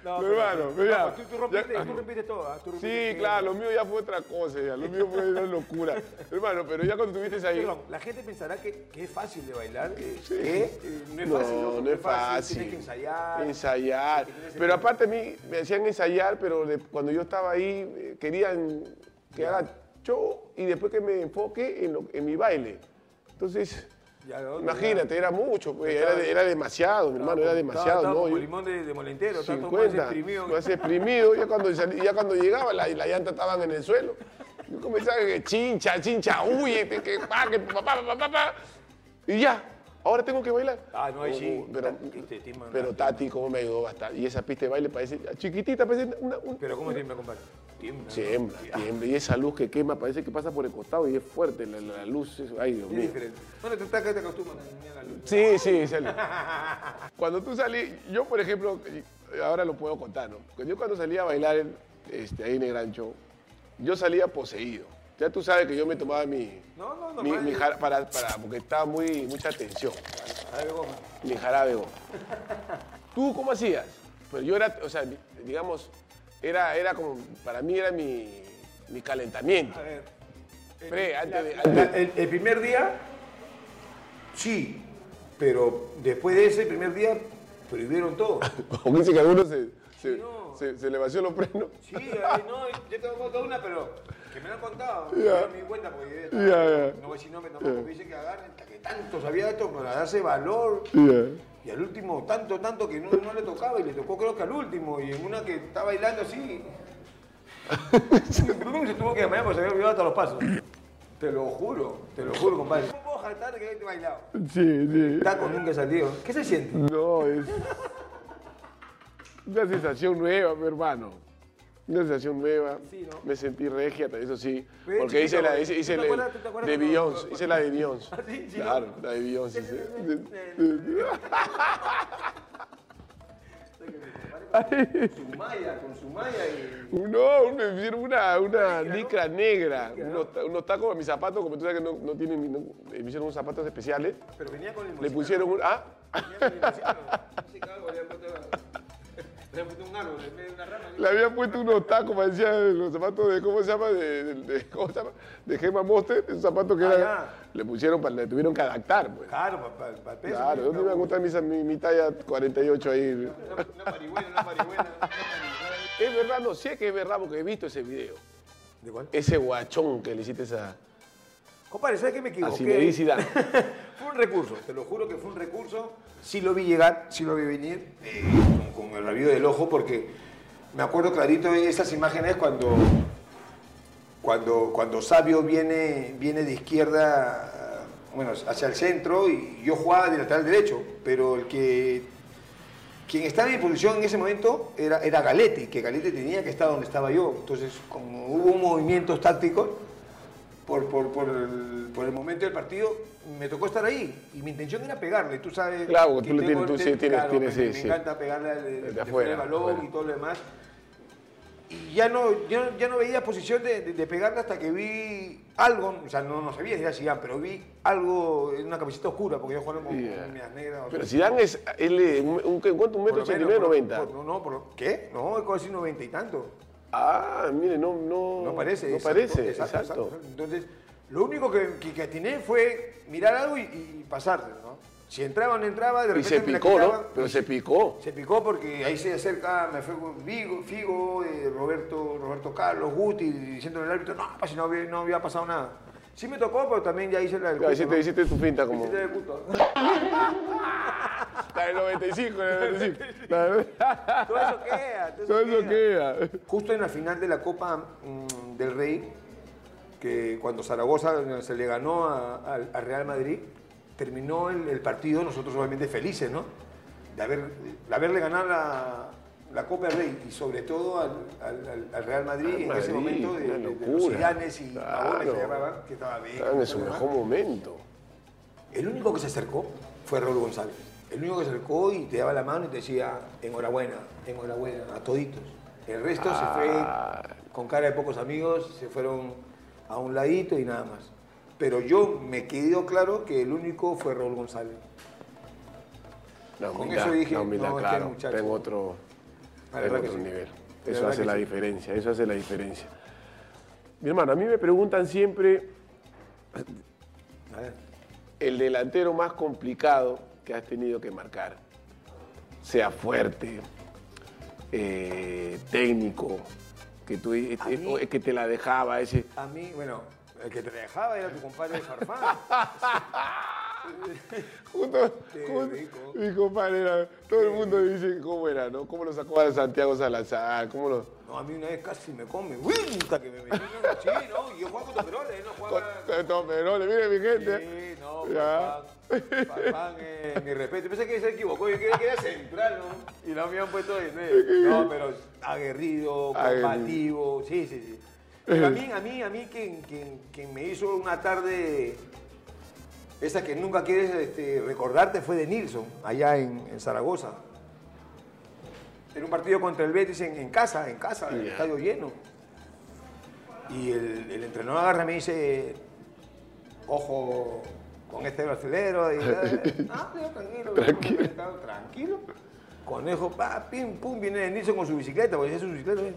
S2: No, pero-
S1: hermano,
S2: no,
S1: mira,
S2: tú, tú rompiste,
S1: ya-
S2: tú rompiste todo. ¿ah? Tú
S1: Sí, claro, lo mío ya fue otra cosa, ya. Lo mío fue una locura. Hermano, pero ya cuando estuviste ahí.
S2: La gente pensará que, que es fácil de bailar. eh,
S1: Sí.
S2: ¿eh? No es
S1: No,
S2: fácil. loco,
S1: no es fácil.
S2: Tienes que ensayar.
S1: Ensayar.
S2: Que-
S1: Pero aparte a mí me hacían ensayar, pero de- cuando yo estaba ahí eh, querían que haga show y después que me enfoque en, lo- en mi baile. Entonces,
S2: Ya, ¿no?
S1: imagínate, era mucho, pues,
S2: Estaba-
S1: era, era demasiado, mi hermano, era
S2: Estaba-
S1: demasiado.
S2: estaba
S1: ¿no?
S2: como
S1: Yo-
S2: limón de, de molentero, estaba todo más
S1: 50,
S2: exprimido.
S1: más exprimido, ya cuando, ya cuando llegaba la, la llanta estaban en el suelo. Yo comenzaba que chincha, chincha, huye, que, que, pa, que pa, pa, pa, pa, pa. y ya, ahora tengo que bailar.
S2: Ah, no, ahí sí.
S1: Pero,
S2: manda-
S1: pero Tati, cómo me ayudó bastante. Y esa pista de baile parece chiquitita, parece una, una-
S2: Pero ¿cómo tiembla, compadre? Tiembla.
S1: Tiembla, tiembla. Y esa luz que quema parece que pasa por el costado y es fuerte la, la luz. eso- Ay, Dios
S2: Es
S1: mío.
S2: diferente. Bueno, tú estás que te acostumbras a la luz.
S1: Sí, sí, sale. Cuando tú salí, yo por ejemplo, ahora lo puedo contar, ¿no? Yo cuando salía a bailar este, ahí en el Gran Show, yo salía poseído. Ya tú sabes que yo me tomaba mi,
S2: No, no, no,
S1: mi, mi jara- para, para, porque estaba muy, mucha tensión,
S2: ver, goma.
S1: mi jarabe. goma. ¿Tú cómo hacías? Pues yo era, o sea, digamos, era, era como, para mí era mi, mi calentamiento.
S2: A ver.
S1: Pre, antes de-
S2: La-
S1: antes-
S2: el, el primer día, sí, pero después de ese primer día, prohibieron todo.
S1: Como dice que algunos se, se,
S2: no.
S1: se- se le vació los frenos.
S2: Sí, ay, no, yo te voy a contar una, pero que me lo han contado. Yo no me di cuenta porque
S1: ya.
S2: no voy a decir nombre tampoco, porque dice que agarren, que tanto sabía esto para darse valor. Y al último, tanto, tanto que no, no le tocaba y le tocó creo que al último. Y en una que está bailando así. se tuvo que desmayar porque se había olvidado hasta los pasos. Te lo juro, te lo juro, compadre. No puedo jactar que he bailado.
S1: Sí, sí.
S2: Taco nunca he salido. ¿Qué se siente?
S1: No, es una sensación nueva, mi hermano. Una sensación nueva.
S2: Sí, ¿no?
S1: Me sentí regia, eso sí. Porque hice la,
S2: ¿tú
S1: hice,
S2: te
S1: la-
S2: te acuerdas
S1: de Beyoncé. Hice la de Beyoncé.
S2: ¿Ah.
S1: Claro, la de Beyoncé.
S2: Con su malla, con su malla y.
S1: No, me hicieron una, una licra negra, unos, ta- unos tacos a mis zapatos, como tú sabes que no, no tienen, no- me hicieron unos zapatos especiales.
S2: Pero venía con el
S1: Le pusieron un, ah,
S2: Venía con limoncino. Le había puesto- había un árbol en de una rama.
S1: le habían puesto unos tacos, parecían los zapatos de, ¿cómo se llama? De, de- de- ¿cómo se llama? De Gema Monster, esos zapatos que
S2: Ah,
S1: eran, le pusieron, para, le tuvieron que adaptar, pues.
S2: Claro, para el peso.
S1: Claro, ¿dónde me va a gustar mi, talla 48 ahí?
S2: Una, una parihuela. una parihuela.
S1: Es verdad, no sé que es verdad porque he visto ese video.
S2: ¿De cuál?
S1: Ese guachón que le hiciste esa,
S2: Compadre, ¿sabes qué me equivoqué?
S1: Zinedine Zidane.
S2: Fue un recurso, te lo juro que fue un recurso. Sí lo vi llegar, sí lo vi venir, eh, con, con el rabillo del ojo, porque me acuerdo clarito de esas imágenes cuando, cuando, cuando Sabio viene, viene de izquierda, bueno, hacia el centro, y yo jugaba de lateral derecho, pero el que quien estaba en mi posición en ese momento era, era Galetti, que Galetti tenía que estar donde estaba yo. Entonces, como hubo movimientos tácticos, por, por, por el, por el momento del partido, me tocó estar ahí. Y mi intención era pegarle, tú sabes.
S1: Claro,
S2: que
S1: tú tienes- tú
S2: el
S1: sí tienes-
S2: claro,
S1: tienes-
S2: me,
S1: sí,
S2: me
S1: sí.
S2: encanta pegarle al- de, de
S1: afuera,
S2: fuera del balón
S1: afuera.
S2: y todo lo demás. Y ya no, ya, ya no veía posición de, de- de pegarle hasta que vi algo, o sea, no, no sabía si era Zidane, pero vi algo en una camiseta oscura, porque yo jugaba con,
S1: Yeah.
S2: con medias negras.
S1: Pero Zidane es, él, un, un, ¿cuánto? ¿Un metro ochenta y nueve, noventa?
S2: no, no, por, ¿qué? No, es casi 90 y tanto.
S1: Ah, mire, no, no.
S2: No parece.
S1: No
S2: exacto,
S1: parece,
S2: exacto,
S1: exacto.
S2: exacto. Entonces, lo único que, que, que atiné fue mirar algo y, y ¿no? Si entraba o no entraba, de
S1: Y
S2: repente
S1: se
S2: me la
S1: picó, ¿no? Pero se picó.
S2: Se picó porque ahí se acerca, me fue con Vigo, Figo, eh, Roberto, Roberto Carlos, Guti, diciendo al árbitro, no, pues si no había, no había pasado nada. Sí me tocó, pero también ya hice la del
S1: Claro,
S2: culto,
S1: hiciste,
S2: ¿no?
S1: hiciste tu finta como.
S2: Hiciste del culto.
S1: La del 95, la del 95. La del-
S2: Todo eso queda. Todo eso
S1: Todo eso
S2: queda.
S1: queda.
S2: Justo en la final de la Copa mm, del Rey, que cuando Zaragoza se le ganó a- al al Real Madrid, terminó el, el partido, nosotros obviamente felices, ¿no? De, haber, de haberle ganado la, la Copa del Rey y sobre todo al, al- al- al Real Madrid en ese momento de, de- de los. Zidanes y
S1: Claro.
S2: Que estaba bien.
S1: En su mejor momento.
S2: El único que se acercó fue Raúl González. El único que se acercó y te daba la mano y te decía, enhorabuena, enhorabuena, a toditos. El resto
S1: Ah.
S2: se fue con cara de pocos amigos, se fueron a un ladito y nada más. Pero yo me quedó claro que el único fue Raúl González.
S1: La
S2: Con eso dije,
S1: la humildad,
S2: no, este
S1: claro.
S2: muchacho-
S1: Tengo otro.
S2: La que
S1: otro
S2: sí.
S1: nivel.
S2: La
S1: Eso hace la
S2: sí.
S1: diferencia, eso hace la diferencia. Mi hermano, a mí me preguntan siempre el delantero más complicado que has tenido que marcar. Sea fuerte, eh, técnico, que, tú, eh,
S2: mí-
S1: que te la dejaba ese.
S2: A mí, bueno, el que te dejaba era tu compadre Farfán.
S1: Justo, justo, mi compadre, era- todo el mundo dice cómo era, ¿no? ¿Cómo lo sacó a Santiago Salazar? ¿Cómo lo...?
S2: No, a mí una vez casi me come. ¡Uy! Hasta que me metí. Sí, no, y yo jugaba con Toperoles, él no jugaba.
S1: Con- con Peroles, mire mi gente.
S2: Sí, no,
S1: Ya.
S2: Eh, mi respeto. Pensé que se equivocó, yo creía que era central, ¿no? Y lo habían puesto de nueve. No, pero aguerrido,
S1: Aguerrido.
S2: combativo, sí, sí, sí. Pero a mí, a mí, a mí, quien, quien, quien me hizo una tarde, esa que nunca quieres este, recordarte, fue de Nilsson, allá en, en Zaragoza. Era un partido contra el Betis en, en casa, en casa, el
S1: Ya.
S2: estadio lleno. Y el, el entrenador agarra y me dice, ojo con este brasilero. Y, ah, tranquilo.
S1: Tranquilo.
S2: Tranquilo. Tranquilo. Conejo, pa, pim, pum, viene Nilsson con su bicicleta, porque es su bicicleta. ¿eh?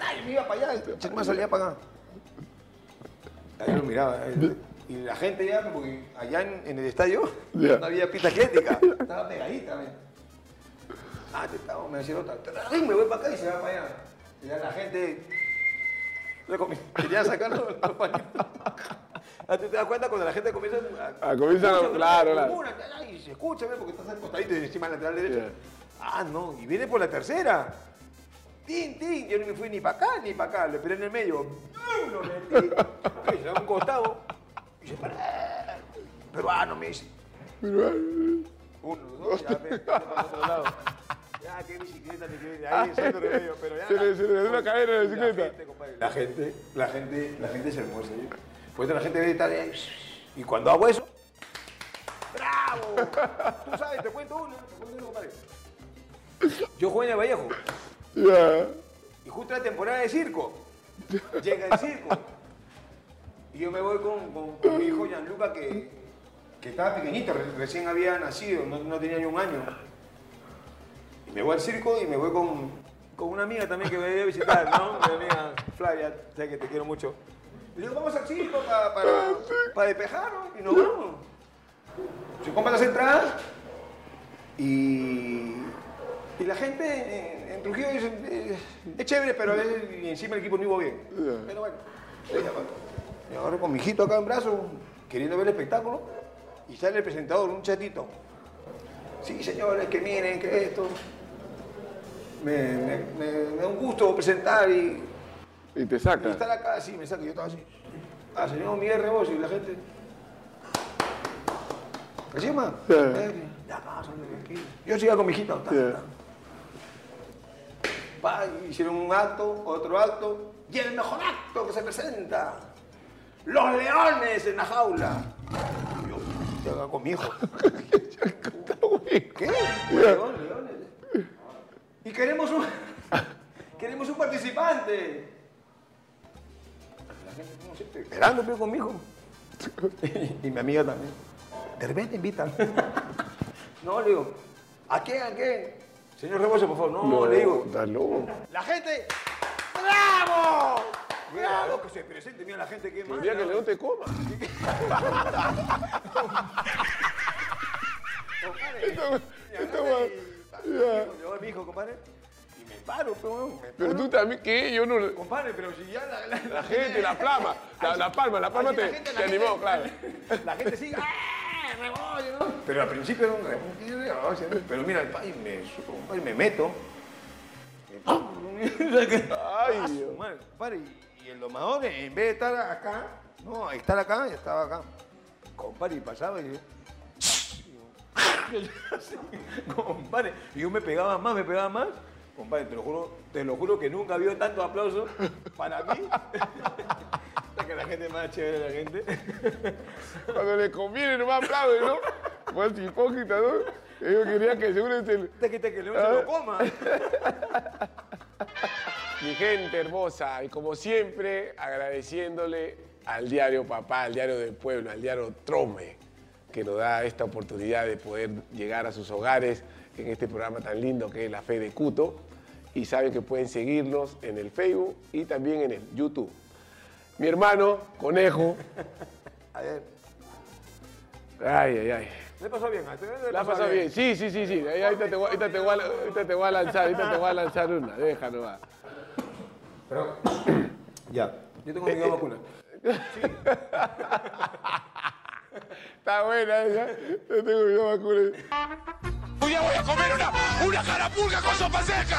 S2: Ay, me iba para allá, este más salía para acá. Ahí lo miraba. Y la gente ya, porque allá en, en el estadio
S1: Ya.
S2: no había pista atlética, estaba pegadita. ¿ves? Ah, te estaba, me decía otra, "Ay, me voy para acá y se va para allá. Y ya la gente le quería sacar los, los pañuelos. Ah, ¿Tú te das cuenta cuando la gente comienza a...
S1: Ah, comienzan a- claro, claro.
S2: Ay, se escucha, porque estás acostadito encima del lateral derecho. Ah, no, y viene por la tercera. ¡Tin, tin! Yo no me fui ni para acá ni para acá, le esperé en el medio. ¡Bum! Lo metí. Ok, se da un costado. Y se para. Peruano, me dice. Uno, dos, ya para otro lado. Ya, qué bicicleta ni qué. Ahí, santo remedio, pero ya.
S1: Se le- se le dio una cadena de bicicleta.
S2: La gente, La gente, la gente, es hermosa. ¿eh? Pues la gente ve estar ahí. Y cuando hago eso. ¡Bravo! Tú sabes, te cuento uno, te cuento uno, compadre. Yo juego en el Vallejo.
S1: Ya.
S2: Y justo la temporada de circo. Llega el circo. Y yo me voy con, con- con mi hijo Gianluca, que, que estaba pequeñito, re- recién había nacido, no, no tenía ni un año. Y me voy al circo y me voy con, con una amiga también que me voy a visitar, ¿no? Mi amiga Flavia, sé que te quiero mucho. Y le digo, vamos al circo pa- para, para despejarnos y nos vamos. Se compran las entradas y, y la gente en, en Trujillo dice, es chévere, pero y encima el equipo no iba bien. Pero bueno, ella va. Me agarro con mi hijito acá en brazo, queriendo ver el espectáculo, y sale el presentador, un chatito. Sí, señores, que miren, que esto. Me, me- me- me da un gusto presentar y,
S1: Y te
S2: y
S1: saca.
S2: estar acá, sí, me saca, yo estaba así. Ah, señor Miguel Rebozo y la gente. ¿Encima?
S1: Ya.
S2: Eh, Ya, pasa, tranquilo. Yo sigo con mi hijita. ta. Pa, hicieron un acto, otro acto, y el mejor acto que se presenta. Los leones en la jaula. Yo, yo con mi hijo. ¿Qué? León, leones. Y queremos un, queremos un participante. La gente, como siempre, esperando pero con mi hijo. y mi amiga también. De repente invitan. no, le digo, ¿a quién, a quién? Señor Rebozo, por favor. No, le digo,
S1: loco.
S2: la gente, ¡bravo! ¡Bravo! Que se presente, mira la gente que
S1: El día que el león te coma. Esto va- ya.
S2: Yo a mi hijo, compadre, y me paro, pero, me
S1: Pero
S2: paro.
S1: tú también, ¿qué? Yo no...
S2: Compadre, pero si ya la, la,
S1: La gente, la plama, la, la palma, la palma te, te animó, claro.
S2: La gente sigue, ¡ah! Pero al principio era un. Pero mira, el país me, subo, y me meto.
S1: Ay,
S2: Ah,
S1: Dios.
S2: madre, compadre, y, el domador, en vez de estar acá, no, estar acá, ya estaba acá. Compadre, y pasaba y yo. compadre, y yo me pegaba más, me pegaba más. Compadre, te lo juro, te lo juro que nunca había tanto aplauso para mí. que la gente más chévere, la gente.
S1: Cuando le conviene nomás aplaude, ¿no? Pues hipócrita, ¿no? Ellos querían que seguramente... el-
S2: Te quita que el león se lo coma.
S1: Mi gente hermosa, y como siempre, agradeciéndole al diario Papá, al diario del pueblo, al diario Trome, que nos da esta oportunidad de poder llegar a sus hogares en este programa tan lindo que es La Fe de Cuto. y saben que pueden seguirnos en el Facebook y también en el YouTube. Mi hermano, Conejo.
S2: A ver,
S1: Ay, ay, ay.
S2: ¿le pasó bien? ¿Le
S1: La has pasado bien. Sí, sí, sí, sí. Ahorita te voy a lanzar, ahorita te voy a lanzar una. Déjalo va.
S2: Pero, ya, yo tengo mi
S1: Eh,
S2: vacuna.
S1: Está buena esa. Yo tengo mi vacuna.
S3: Un día voy a comer una, una carapulga con sopa seca.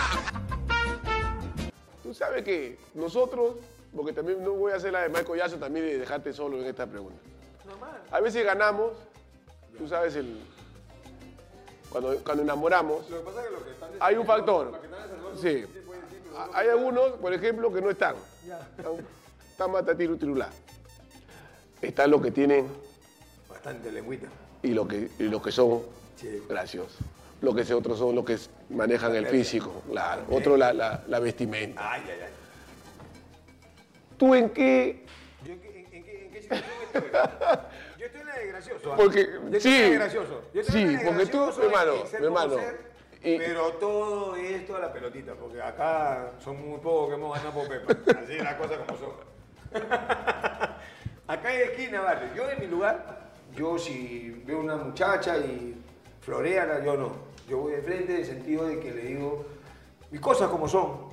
S1: Tú sabes que nosotros, porque también no voy a hacer la de Michael Jackson también de dejarte solo en esta pregunta.
S2: Normal.
S1: A veces ganamos, tú sabes, el, cuando, cuando enamoramos,
S2: Lo que pasa es que lo que están
S1: hay un factor.
S2: Los que están
S1: Sí. Hay algunos, por ejemplo, que no están. Están, están matatiru tirulá. Están los que tienen
S2: Bastante lengüita.
S1: y los que, y los que son
S2: Sí.
S1: graciosos. Los que otros son los que manejan el físico, claro. Otro la, la- la vestimenta.
S2: Ay, ay, ay.
S1: ¿Tú en qué?
S2: ¿Yo en, qué- en, en qué, en qué situación estoy? Yo estoy en la de gracioso. ¿ah?
S1: Porque-
S2: Yo estoy
S1: sí.
S2: en la de gracioso. Yo estoy
S1: Sí,
S2: en la de
S1: porque tú, mi hermano, mi hermano,
S2: ser,
S1: y-
S2: pero todo esto a la pelotita, porque acá son muy pocos que hemos ganado por Pepa. Así las cosas como son. acá hay esquina, vale. Yo en mi lugar, yo si veo una muchacha y florea, yo no. Yo voy de frente en el sentido de que le digo mis cosas como son.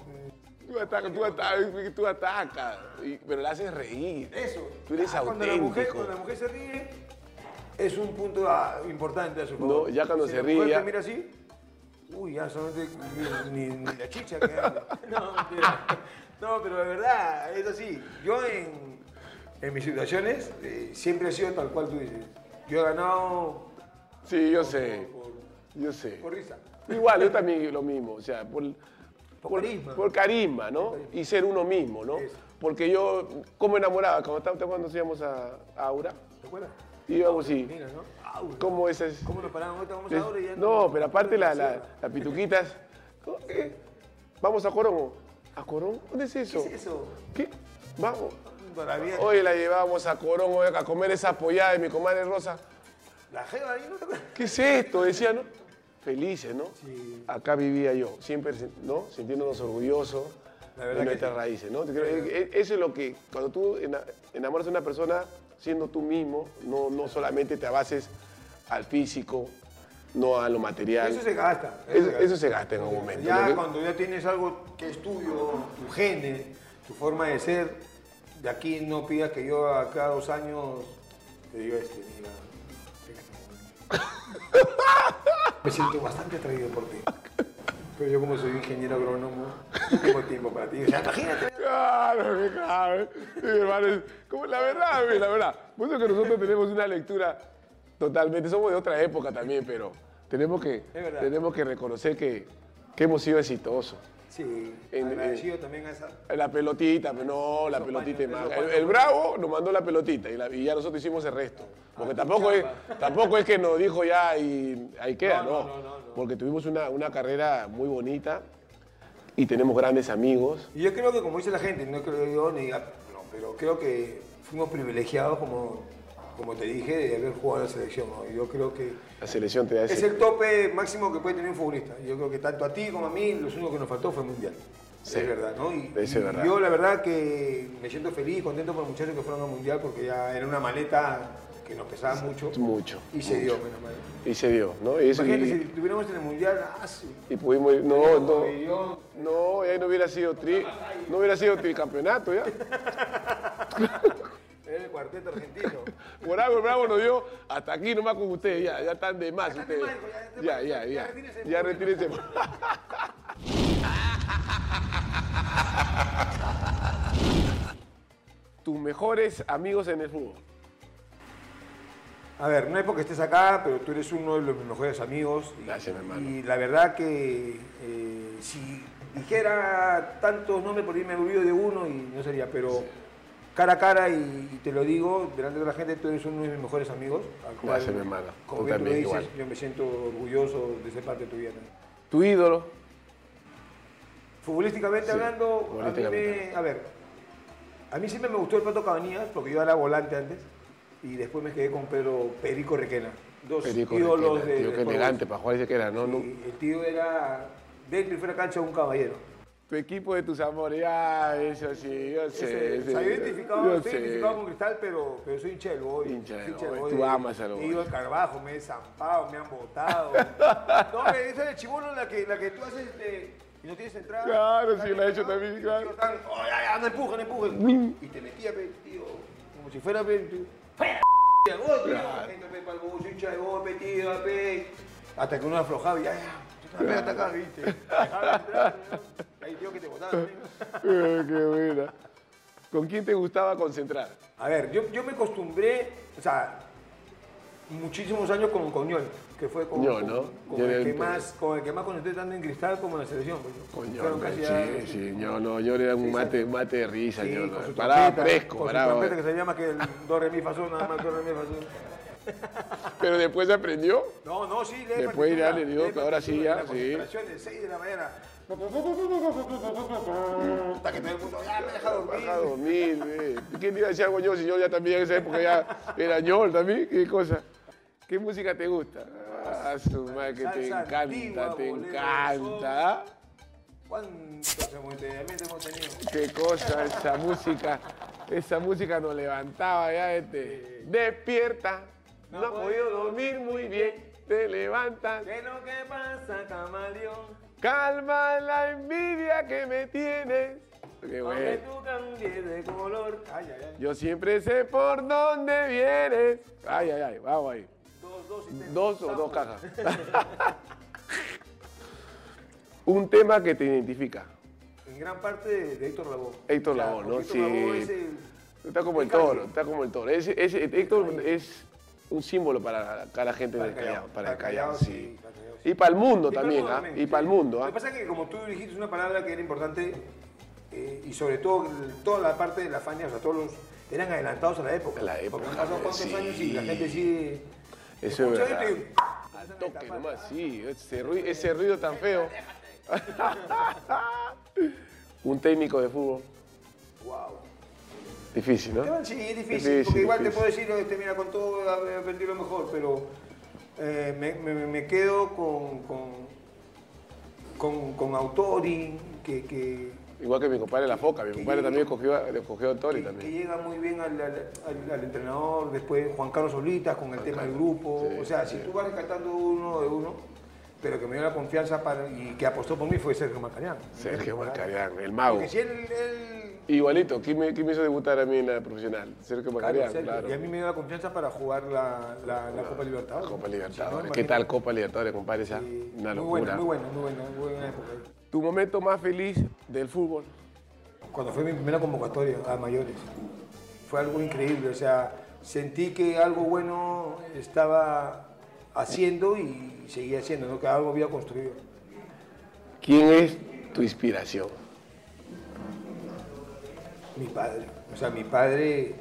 S1: Tú atacas, tú atacas, tú atacas, pero la haces reír.
S2: Eso.
S1: Tú eres
S2: Ah, cuando la, mujer, cuando la mujer se ríe, es un punto ah, importante a su favor.
S1: No, ya cuando
S2: Si
S1: se
S2: la
S1: ríe,
S2: mujer
S1: ya-
S2: te mira así, uy, ya solamente ni, ni- ni la chicha que. No, mentira. No, pero de verdad, es así. Yo en, en mis situaciones eh, siempre he sido tal cual tú dices. Yo he ganado
S1: Sí, yo sé,
S2: por,
S1: yo sé.
S2: por risa.
S1: Igual, yo también lo mismo, o sea, por, por,
S2: carisma.
S1: por carisma, ¿no? Y ser uno mismo, ¿no?
S2: Eso.
S1: Porque yo, como enamoraba, cuando estábamos cuando íbamos a, a Aura,
S2: ¿Te acuerdas?
S1: Íbamos y,
S2: Mira, ¿no?
S1: ¿cómo es eso?
S2: ¿Cómo nos paramos? Ahorita vamos a y ya
S1: no, pero aparte la, la, las pituquitas, ¿cómo que? Vamos a Corón. ¿A Corón? ¿Dónde es
S2: ¿Qué
S1: eso?
S2: es eso?
S1: ¿Qué? Vamos. Hoy la llevábamos a Corón hoy a comer esa apoyada de mi comadre Rosa.
S2: La jeva ahí, ¿no?
S1: ¿Qué es esto? Decía, ¿no? Felices, ¿no?
S2: Sí.
S1: Acá vivía yo, siempre, ¿no? Sintiéndonos orgullosos
S2: La verdad
S1: de nuestras
S2: sí.
S1: raíces, ¿no? Que e- Eso es lo que, cuando tú ena- enamoras a una persona siendo tú mismo, no, no solamente te abases al físico, no a lo material.
S2: Eso se gasta.
S1: Eso- eso se gasta en algún momento.
S2: Ya cuando ya tienes algo que es tuyo, tu gene, tu forma de ser, de aquí no pidas que yo a cada dos años te diga este, mira. Me siento bastante atraído por ti. Pero yo como soy ingeniero agrónomo, no tengo tiempo para ti. O sea, imagínate.
S1: Claro, claro. Sí, hermano, como la verdad, la verdad. Por eso que nosotros tenemos una lectura totalmente, somos de otra época también, pero tenemos que, tenemos que reconocer que, que hemos sido exitosos.
S2: Sí,
S1: En-
S2: agradecido también a esa.
S1: La pelotita, pero no, la pelotita
S2: paños,
S1: más. El, bravo nos mandó la pelotita y, la- y ya nosotros hicimos el resto. Porque
S2: tu
S1: tampoco es, tampoco es que nos dijo ya y ahí queda,
S2: No,
S1: no.
S2: no, no.
S1: Porque tuvimos una, una carrera muy bonita y tenemos grandes amigos.
S2: Y yo creo que, como dice la gente, no creo yo ni diga, no, pero creo que fuimos privilegiados, como, como te dije, de haber jugado en la selección. ¿no? Yo creo que
S1: La selección te da
S2: es el tope máximo que puede tener un futbolista. Yo creo que tanto a ti como a mí, lo único que nos faltó fue el mundial.
S1: Sí.
S2: Es verdad, ¿no? Y,
S1: es verdad.
S2: yo la verdad que me siento feliz, contento por los muchachos que fueron al mundial porque ya era una maleta que nos pesaba mucho.
S1: Mucho.
S2: Y se dio, menos mal.
S1: Y se dio, ¿no? Y, eso-
S2: Imagínate
S1: y-
S2: si tuviéramos en el mundial, ah, sí.
S1: y pudimos... No, no.
S2: Y yo-
S1: No, ya no hubiera sido tri... No hubiera sido tricampeonato ya.
S2: Cuarteto argentino.
S1: Por algo el Bravo nos dio hasta aquí nomás con ustedes, ya, ya están de más
S2: están de
S1: ustedes. Ya,
S2: ya,
S1: ya,
S2: ya retírense.
S1: Ya retírense. Tus mejores amigos en el fútbol.
S2: A ver, no es porque estés acá, pero tú eres uno de los mejores amigos. Y,
S1: Gracias, mi hermano.
S2: Y la verdad que eh, si dijera tantos nombres, por ahí me olvido de uno y no sería, pero cara a cara y, y te lo digo, delante de la gente, tú eres uno de mis mejores amigos. al cual,
S1: Gracias, mi.
S2: Como
S1: Tú
S2: bien tú
S1: también,
S2: dices,
S1: igual.
S2: yo me siento orgulloso de ser parte de tu vida.
S1: Tu ídolo.
S2: Futbolísticamente
S1: Sí,
S2: hablando, a mí me- a ver, a mí siempre me gustó el Pato Cabanías, porque yo era volante antes, y después me quedé con Pedro Perico Requena. Dos
S1: Perico
S2: ídolos
S1: Requena,
S2: de
S1: tío,
S2: de
S1: qué elegante para jugar ese que era, ¿no? no
S2: Y el tío era, dentro y fuera de cancha, un caballero.
S1: Tu equipo de tus amores, ah, eso sí, yo sé.
S2: Ese- se ha identificado,
S1: yo
S2: estoy
S1: sé.
S2: identificado con Cristal, pero, pero soy hincha del Boy.
S1: Hincha del
S2: soy
S1: Boy, tú amas al
S2: He ido
S1: Boy.
S2: al Carbajo, me he zampado, me han botado. no, pero esa de chivolo la que, la que tú haces este, y no tienes entrada.
S1: Claro, sí, la he hecho también, claro.
S2: tan, "Oh, ya, ya, no empuja, no. Y te metía, tío, como si fuera, tío. ¡Fuera, tío! ¡Oh, tío! Hincha tío, pe. Hasta que uno aflojaba y ya, ya. Viste. Dejaba de entrar, ¿no? Ahí, tío, que te botaban.
S1: Eh, qué buena. ¿Con quién te gustaba concentrar?
S2: A ver, yo, yo me acostumbré, o sea, muchísimos años con Coñol, que fue con,
S1: Ñol,
S2: con-
S1: ¿no?
S2: con
S1: Yo
S2: el, que más, con el que más concentré tanto en cristal como en la selección. pues, ¿no? A-
S1: sí, sí, yo no, yo era un mate, mate de risa,
S2: sí,
S1: yo
S2: con
S1: no. Paraba fresco,
S2: con su
S1: paraba.
S2: trompeta que se llama que el do, re, mi, fa, sol, nada más do, re, mi, fa, sol.
S1: Pero después aprendió.
S2: No, no, sí, lee
S1: Después ya le que ahora sí, ya,
S2: partitura,
S1: sí.
S2: La concentración de 6 de la mañana. Hasta que todo el mundo, ya me deja dormir.
S1: Baja a dormir, ve. ¿Quién iba a decir algo yo si yo ya también en esa época ya era ñol también? ¿Qué cosa? ¿Qué música te gusta? Ah, su madre que te encanta,
S2: antigua,
S1: te
S2: bolero,
S1: encanta. ¿ah?
S2: ¿Cuántos embotellamientos hemos tenido?
S1: Qué cosa, esa música, esa música nos levantaba ya, este. Despierta, no, has podido dormir muy bien, te levantas.
S2: ¿Qué es lo que pasa, camaleón?
S1: Calma la envidia que me tienes. Qué
S2: Aunque tú cambies de color. Ay, ay, ay.
S1: Yo siempre sé por dónde vienes. Ay, ay, ay, vamos ahí.
S2: Dos, dos y.
S1: Dos o dos cajas. Un tema que te identifica.
S2: En gran parte de, Héctor Lavoe.
S1: Héctor Lavoe, ¿no? Sí.
S2: Es el-
S1: Está como el
S2: Es
S1: toro, está como el toro. Ese- Héctor es un símbolo para cada gente
S2: Para
S1: del
S2: el
S1: Callao. Para el Callao, sí.
S2: Callao.
S1: Y para el mundo también, ¿ah? Y para el mundo,
S2: Lo
S1: ¿ah?
S2: que pasa es que como tú dijiste una palabra que era importante, eh, y sobre todo toda la parte de la Fania, o sea, todos los eran adelantados a la época.
S1: A la época,
S2: Porque han pasado cuántos
S1: sí.
S2: años y la gente sigue...
S1: Eso es verdad.
S2: esto y-
S1: Al toque nomás, sí. Ese ruido, ese ruido tan feo. un técnico de fútbol.
S2: Wow.
S1: Difícil, ¿no?
S2: Sí, es difícil,
S1: Difícil,
S2: porque igual te
S1: difícil.
S2: puedo decir, este, mira, con todo he aprendido lo mejor, pero eh, me, me- me quedo con, con, con, con Autori, que, que,
S1: Igual que mi compadre La Foca. Mi compadre también escogió, escogió a Tori
S2: que- que
S1: también.
S2: llega muy bien al, al- al- al entrenador, después Juan Carlos Solitas con el tema del grupo,
S1: sí,
S2: o sea, si tú vas rescatando uno de uno, pero que me dio la confianza para, y que apostó por mí fue Sergio Marcarián.
S1: Sergio Marcarián, el mago.
S2: Porque si él, él
S1: Igualito, ¿quién me, quién me hizo debutar a mí en la profesional? Sergio
S2: Claro, Sergio,
S1: claro.
S2: Y a mí me dio la confianza para jugar la, la, la Copa Libertadores.
S1: Copa Libertadores. ¿Qué tal Copa Libertadores, compadre? Esa?
S2: Sí,
S1: Una
S2: muy
S1: locura.
S2: buena, muy buena, muy buena, muy buena época.
S1: ¿Tu momento más feliz del fútbol?
S2: Cuando fue mi primera convocatoria a mayores, fue algo increíble. O sea, sentí que algo bueno estaba haciendo y seguía haciendo, ¿no? que algo había construido.
S1: ¿Quién es tu inspiración?
S2: Mi padre. O sea, mi padre,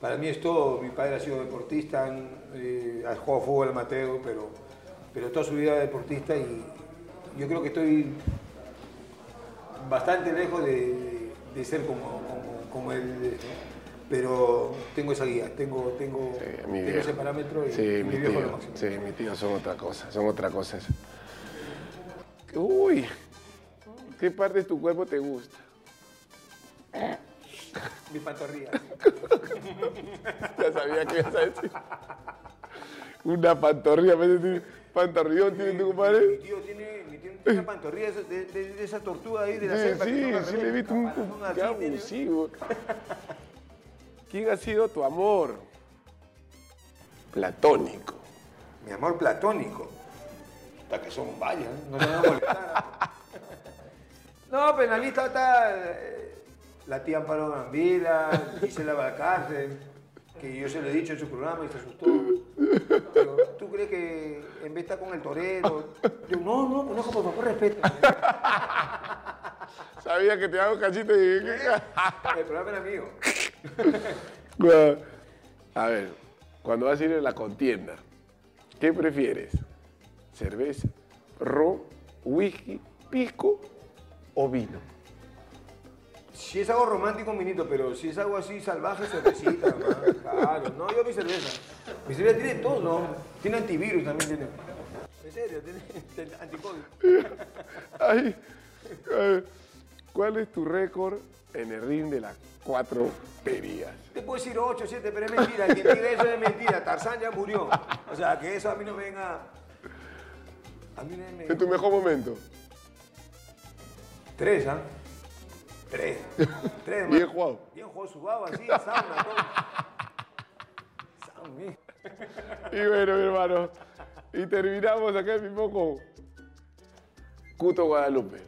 S2: para mí es todo. Mi padre ha sido deportista, eh, ha jugado fútbol amateur, pero, pero toda su vida deportista y yo creo que estoy bastante lejos de, de ser como, como, como él. Pero tengo esa guía, tengo, tengo,
S1: Sí,
S2: tengo ese parámetro y,
S1: Sí, mi
S2: viejo lo
S1: tío.
S2: máximo.
S1: Sí, mi tío son otra cosa, son otra cosa. eso. Uy, ¿qué parte de tu cuerpo te gusta?
S2: Mi pantorrilla.
S1: Ya sabía que ibas a decir. Una pantorrilla, ¿me entiendes? pantorrillón tiene tu
S2: Mi
S1: compadre.
S2: tío tiene, mi tío tiene una pantorrilla de, de- de- de esa tortuga ahí de la
S1: Sí,
S2: selva. que
S1: sí,
S2: las
S1: sí le he visto un
S2: tiene.
S1: abusivo. ¿Quién ha sido tu amor platónico?
S2: Mi amor platónico. Hasta que son varias, no te van a molestar. no, pero en la lista está eh, la tía Amparo Gambila, Gisela Balcarce, que yo se lo he dicho en su programa y se asustó. Pero, ¿Tú crees que en vez de estar con el torero? Yo, no, no, conozco, por favor, respeto.
S1: Sabía que te hago cachito y dije, ¿qué
S2: El programa era mío.
S1: Bueno, A ver, cuando vas a ir en la contienda, ¿qué prefieres? ¿Cerveza, ron, whisky, pisco o vino?
S2: Si es algo romántico, un vinito, pero si es algo así salvaje, cervecita, hermano. Claro, no, yo mi cerveza. Mi cerveza tiene todo, ¿no? Tiene antivirus también, tiene. En serio, tiene, anticovid.
S1: Ay, ay, ¿Cuál es tu récord en el ring de las cuatro perías?
S2: Te puedo decir 8, 7, pero es mentira. Quien diga eso es mentira. Tarzán ya murió. O sea, que eso a mí no me venga. A mí no me.
S1: ¿En tu mejor momento?
S2: Tres, ¿ah? Tres. Tres,
S1: Bien jugado.
S2: Bien jugado, sudado así, sauna, todo. Sauna.
S1: Y bueno, mi hermano. Y terminamos acá mismo con Cuto Guadalupe.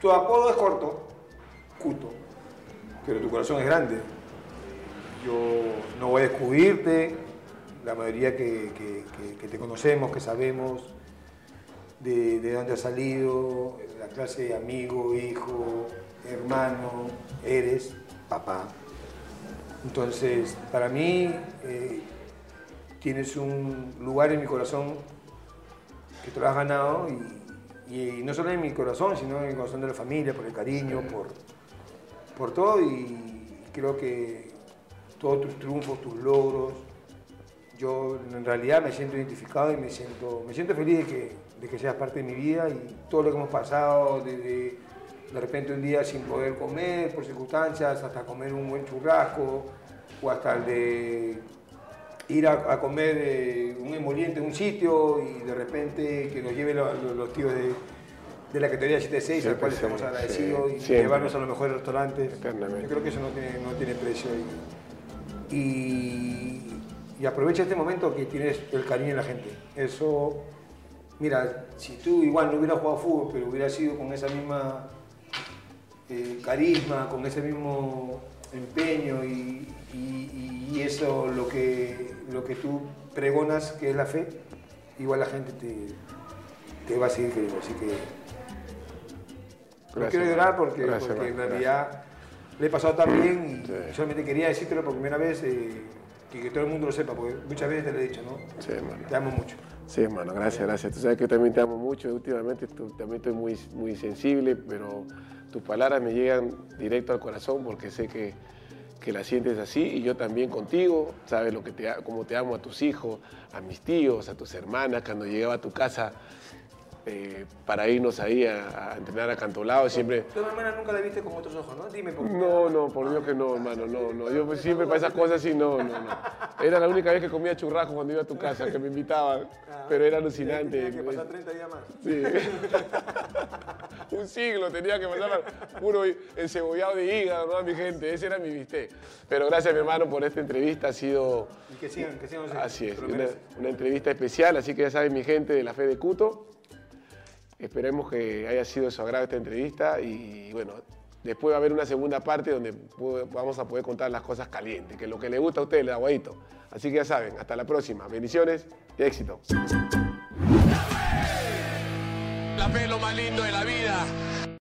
S2: Tu apodo es corto, Cuto, pero tu corazón es grande. Yo no voy a descubrirte, la mayoría que, que- que- que te conocemos, que sabemos de, de dónde has salido, la clase de amigo, hijo, hermano, eres, papá. Entonces, para mí, eh, tienes un lugar en mi corazón que te lo has ganado y, no solo en mi corazón, sino en el corazón de la familia, por el cariño, por, por todo y creo que todos tus triunfos, tus logros, yo en realidad me siento identificado y me siento, me siento feliz de que, de que seas parte de mi vida y todo lo que hemos pasado, desde de repente un día sin poder comer por circunstancias, hasta comer un buen churrasco, o hasta el de ir a, a comer eh, un emoliente en un sitio y de repente que nos lleven lo- lo- los, tíos de, de la categoría 76, al cual estamos agradecidos,
S1: sí,
S2: y
S1: siempre.
S2: llevarnos a los mejores restaurantes. Yo creo que eso no tiene, no tiene precio. Y, y, y aprovecha este momento que tienes el cariño de la gente. Eso, mira, si tú igual no hubieras jugado fútbol, pero hubiera sido con esa misma eh, carisma, con ese mismo empeño y, y- y eso lo que, lo que tú pregonas, que es la fe, igual la gente te, te va a seguir queriendo. Así que no
S1: Gracias,
S2: quiero llorar porque,
S1: Gracias,
S2: porque en realidad le he pasado tan bien y
S1: Sí.
S2: solamente quería decírtelo por primera vez eh, y que todo el mundo lo sepa, porque muchas veces te lo he dicho, ¿no?
S1: Sí.
S2: Te amo mucho.
S1: Sí, hermano, gracias, gracias. Tú sabes que yo también te amo mucho. Últimamente tú- también estoy muy, muy sensible, pero tus palabras me llegan directo al corazón porque sé que, que la sientes así y yo también contigo. Sabes lo que te, cómo te amo a tus hijos, a mis tíos, a tus hermanas. Cuando llegaba a tu casa eh, para irnos ahí a, a entrenar a Cantolao, siempre...
S2: Tu hermana nunca la viste con otros ojos, ¿no? Dime por qué.
S1: No, no, por Dios que no, hermano, no, no. Yo pues siempre para esas cosas sí, no, no, no. Era la única vez que comía churrasco cuando iba a tu casa, que me invitaban, pero era alucinante.
S2: Tenía que pasar 30 días más.
S1: Sí. Un siglo tenía que pasar puro encebollado de hígado, ¿no? Mi gente, ese era mi bistec. Pero gracias, mi hermano, por esta entrevista. Ha sido,
S2: Y que sigan, que sigan.
S1: así es, una, una entrevista especial. Así que ya saben, mi gente de la Fe de Cuto. Esperemos que haya sido de su agrado esta entrevista. Y bueno, después va a haber una segunda parte donde vamos a poder contar las cosas calientes, que lo que le gusta a ustedes, el aguadito. Así que ya saben, hasta la próxima. Bendiciones y éxito.
S3: La fe es lo más lindo de la vida.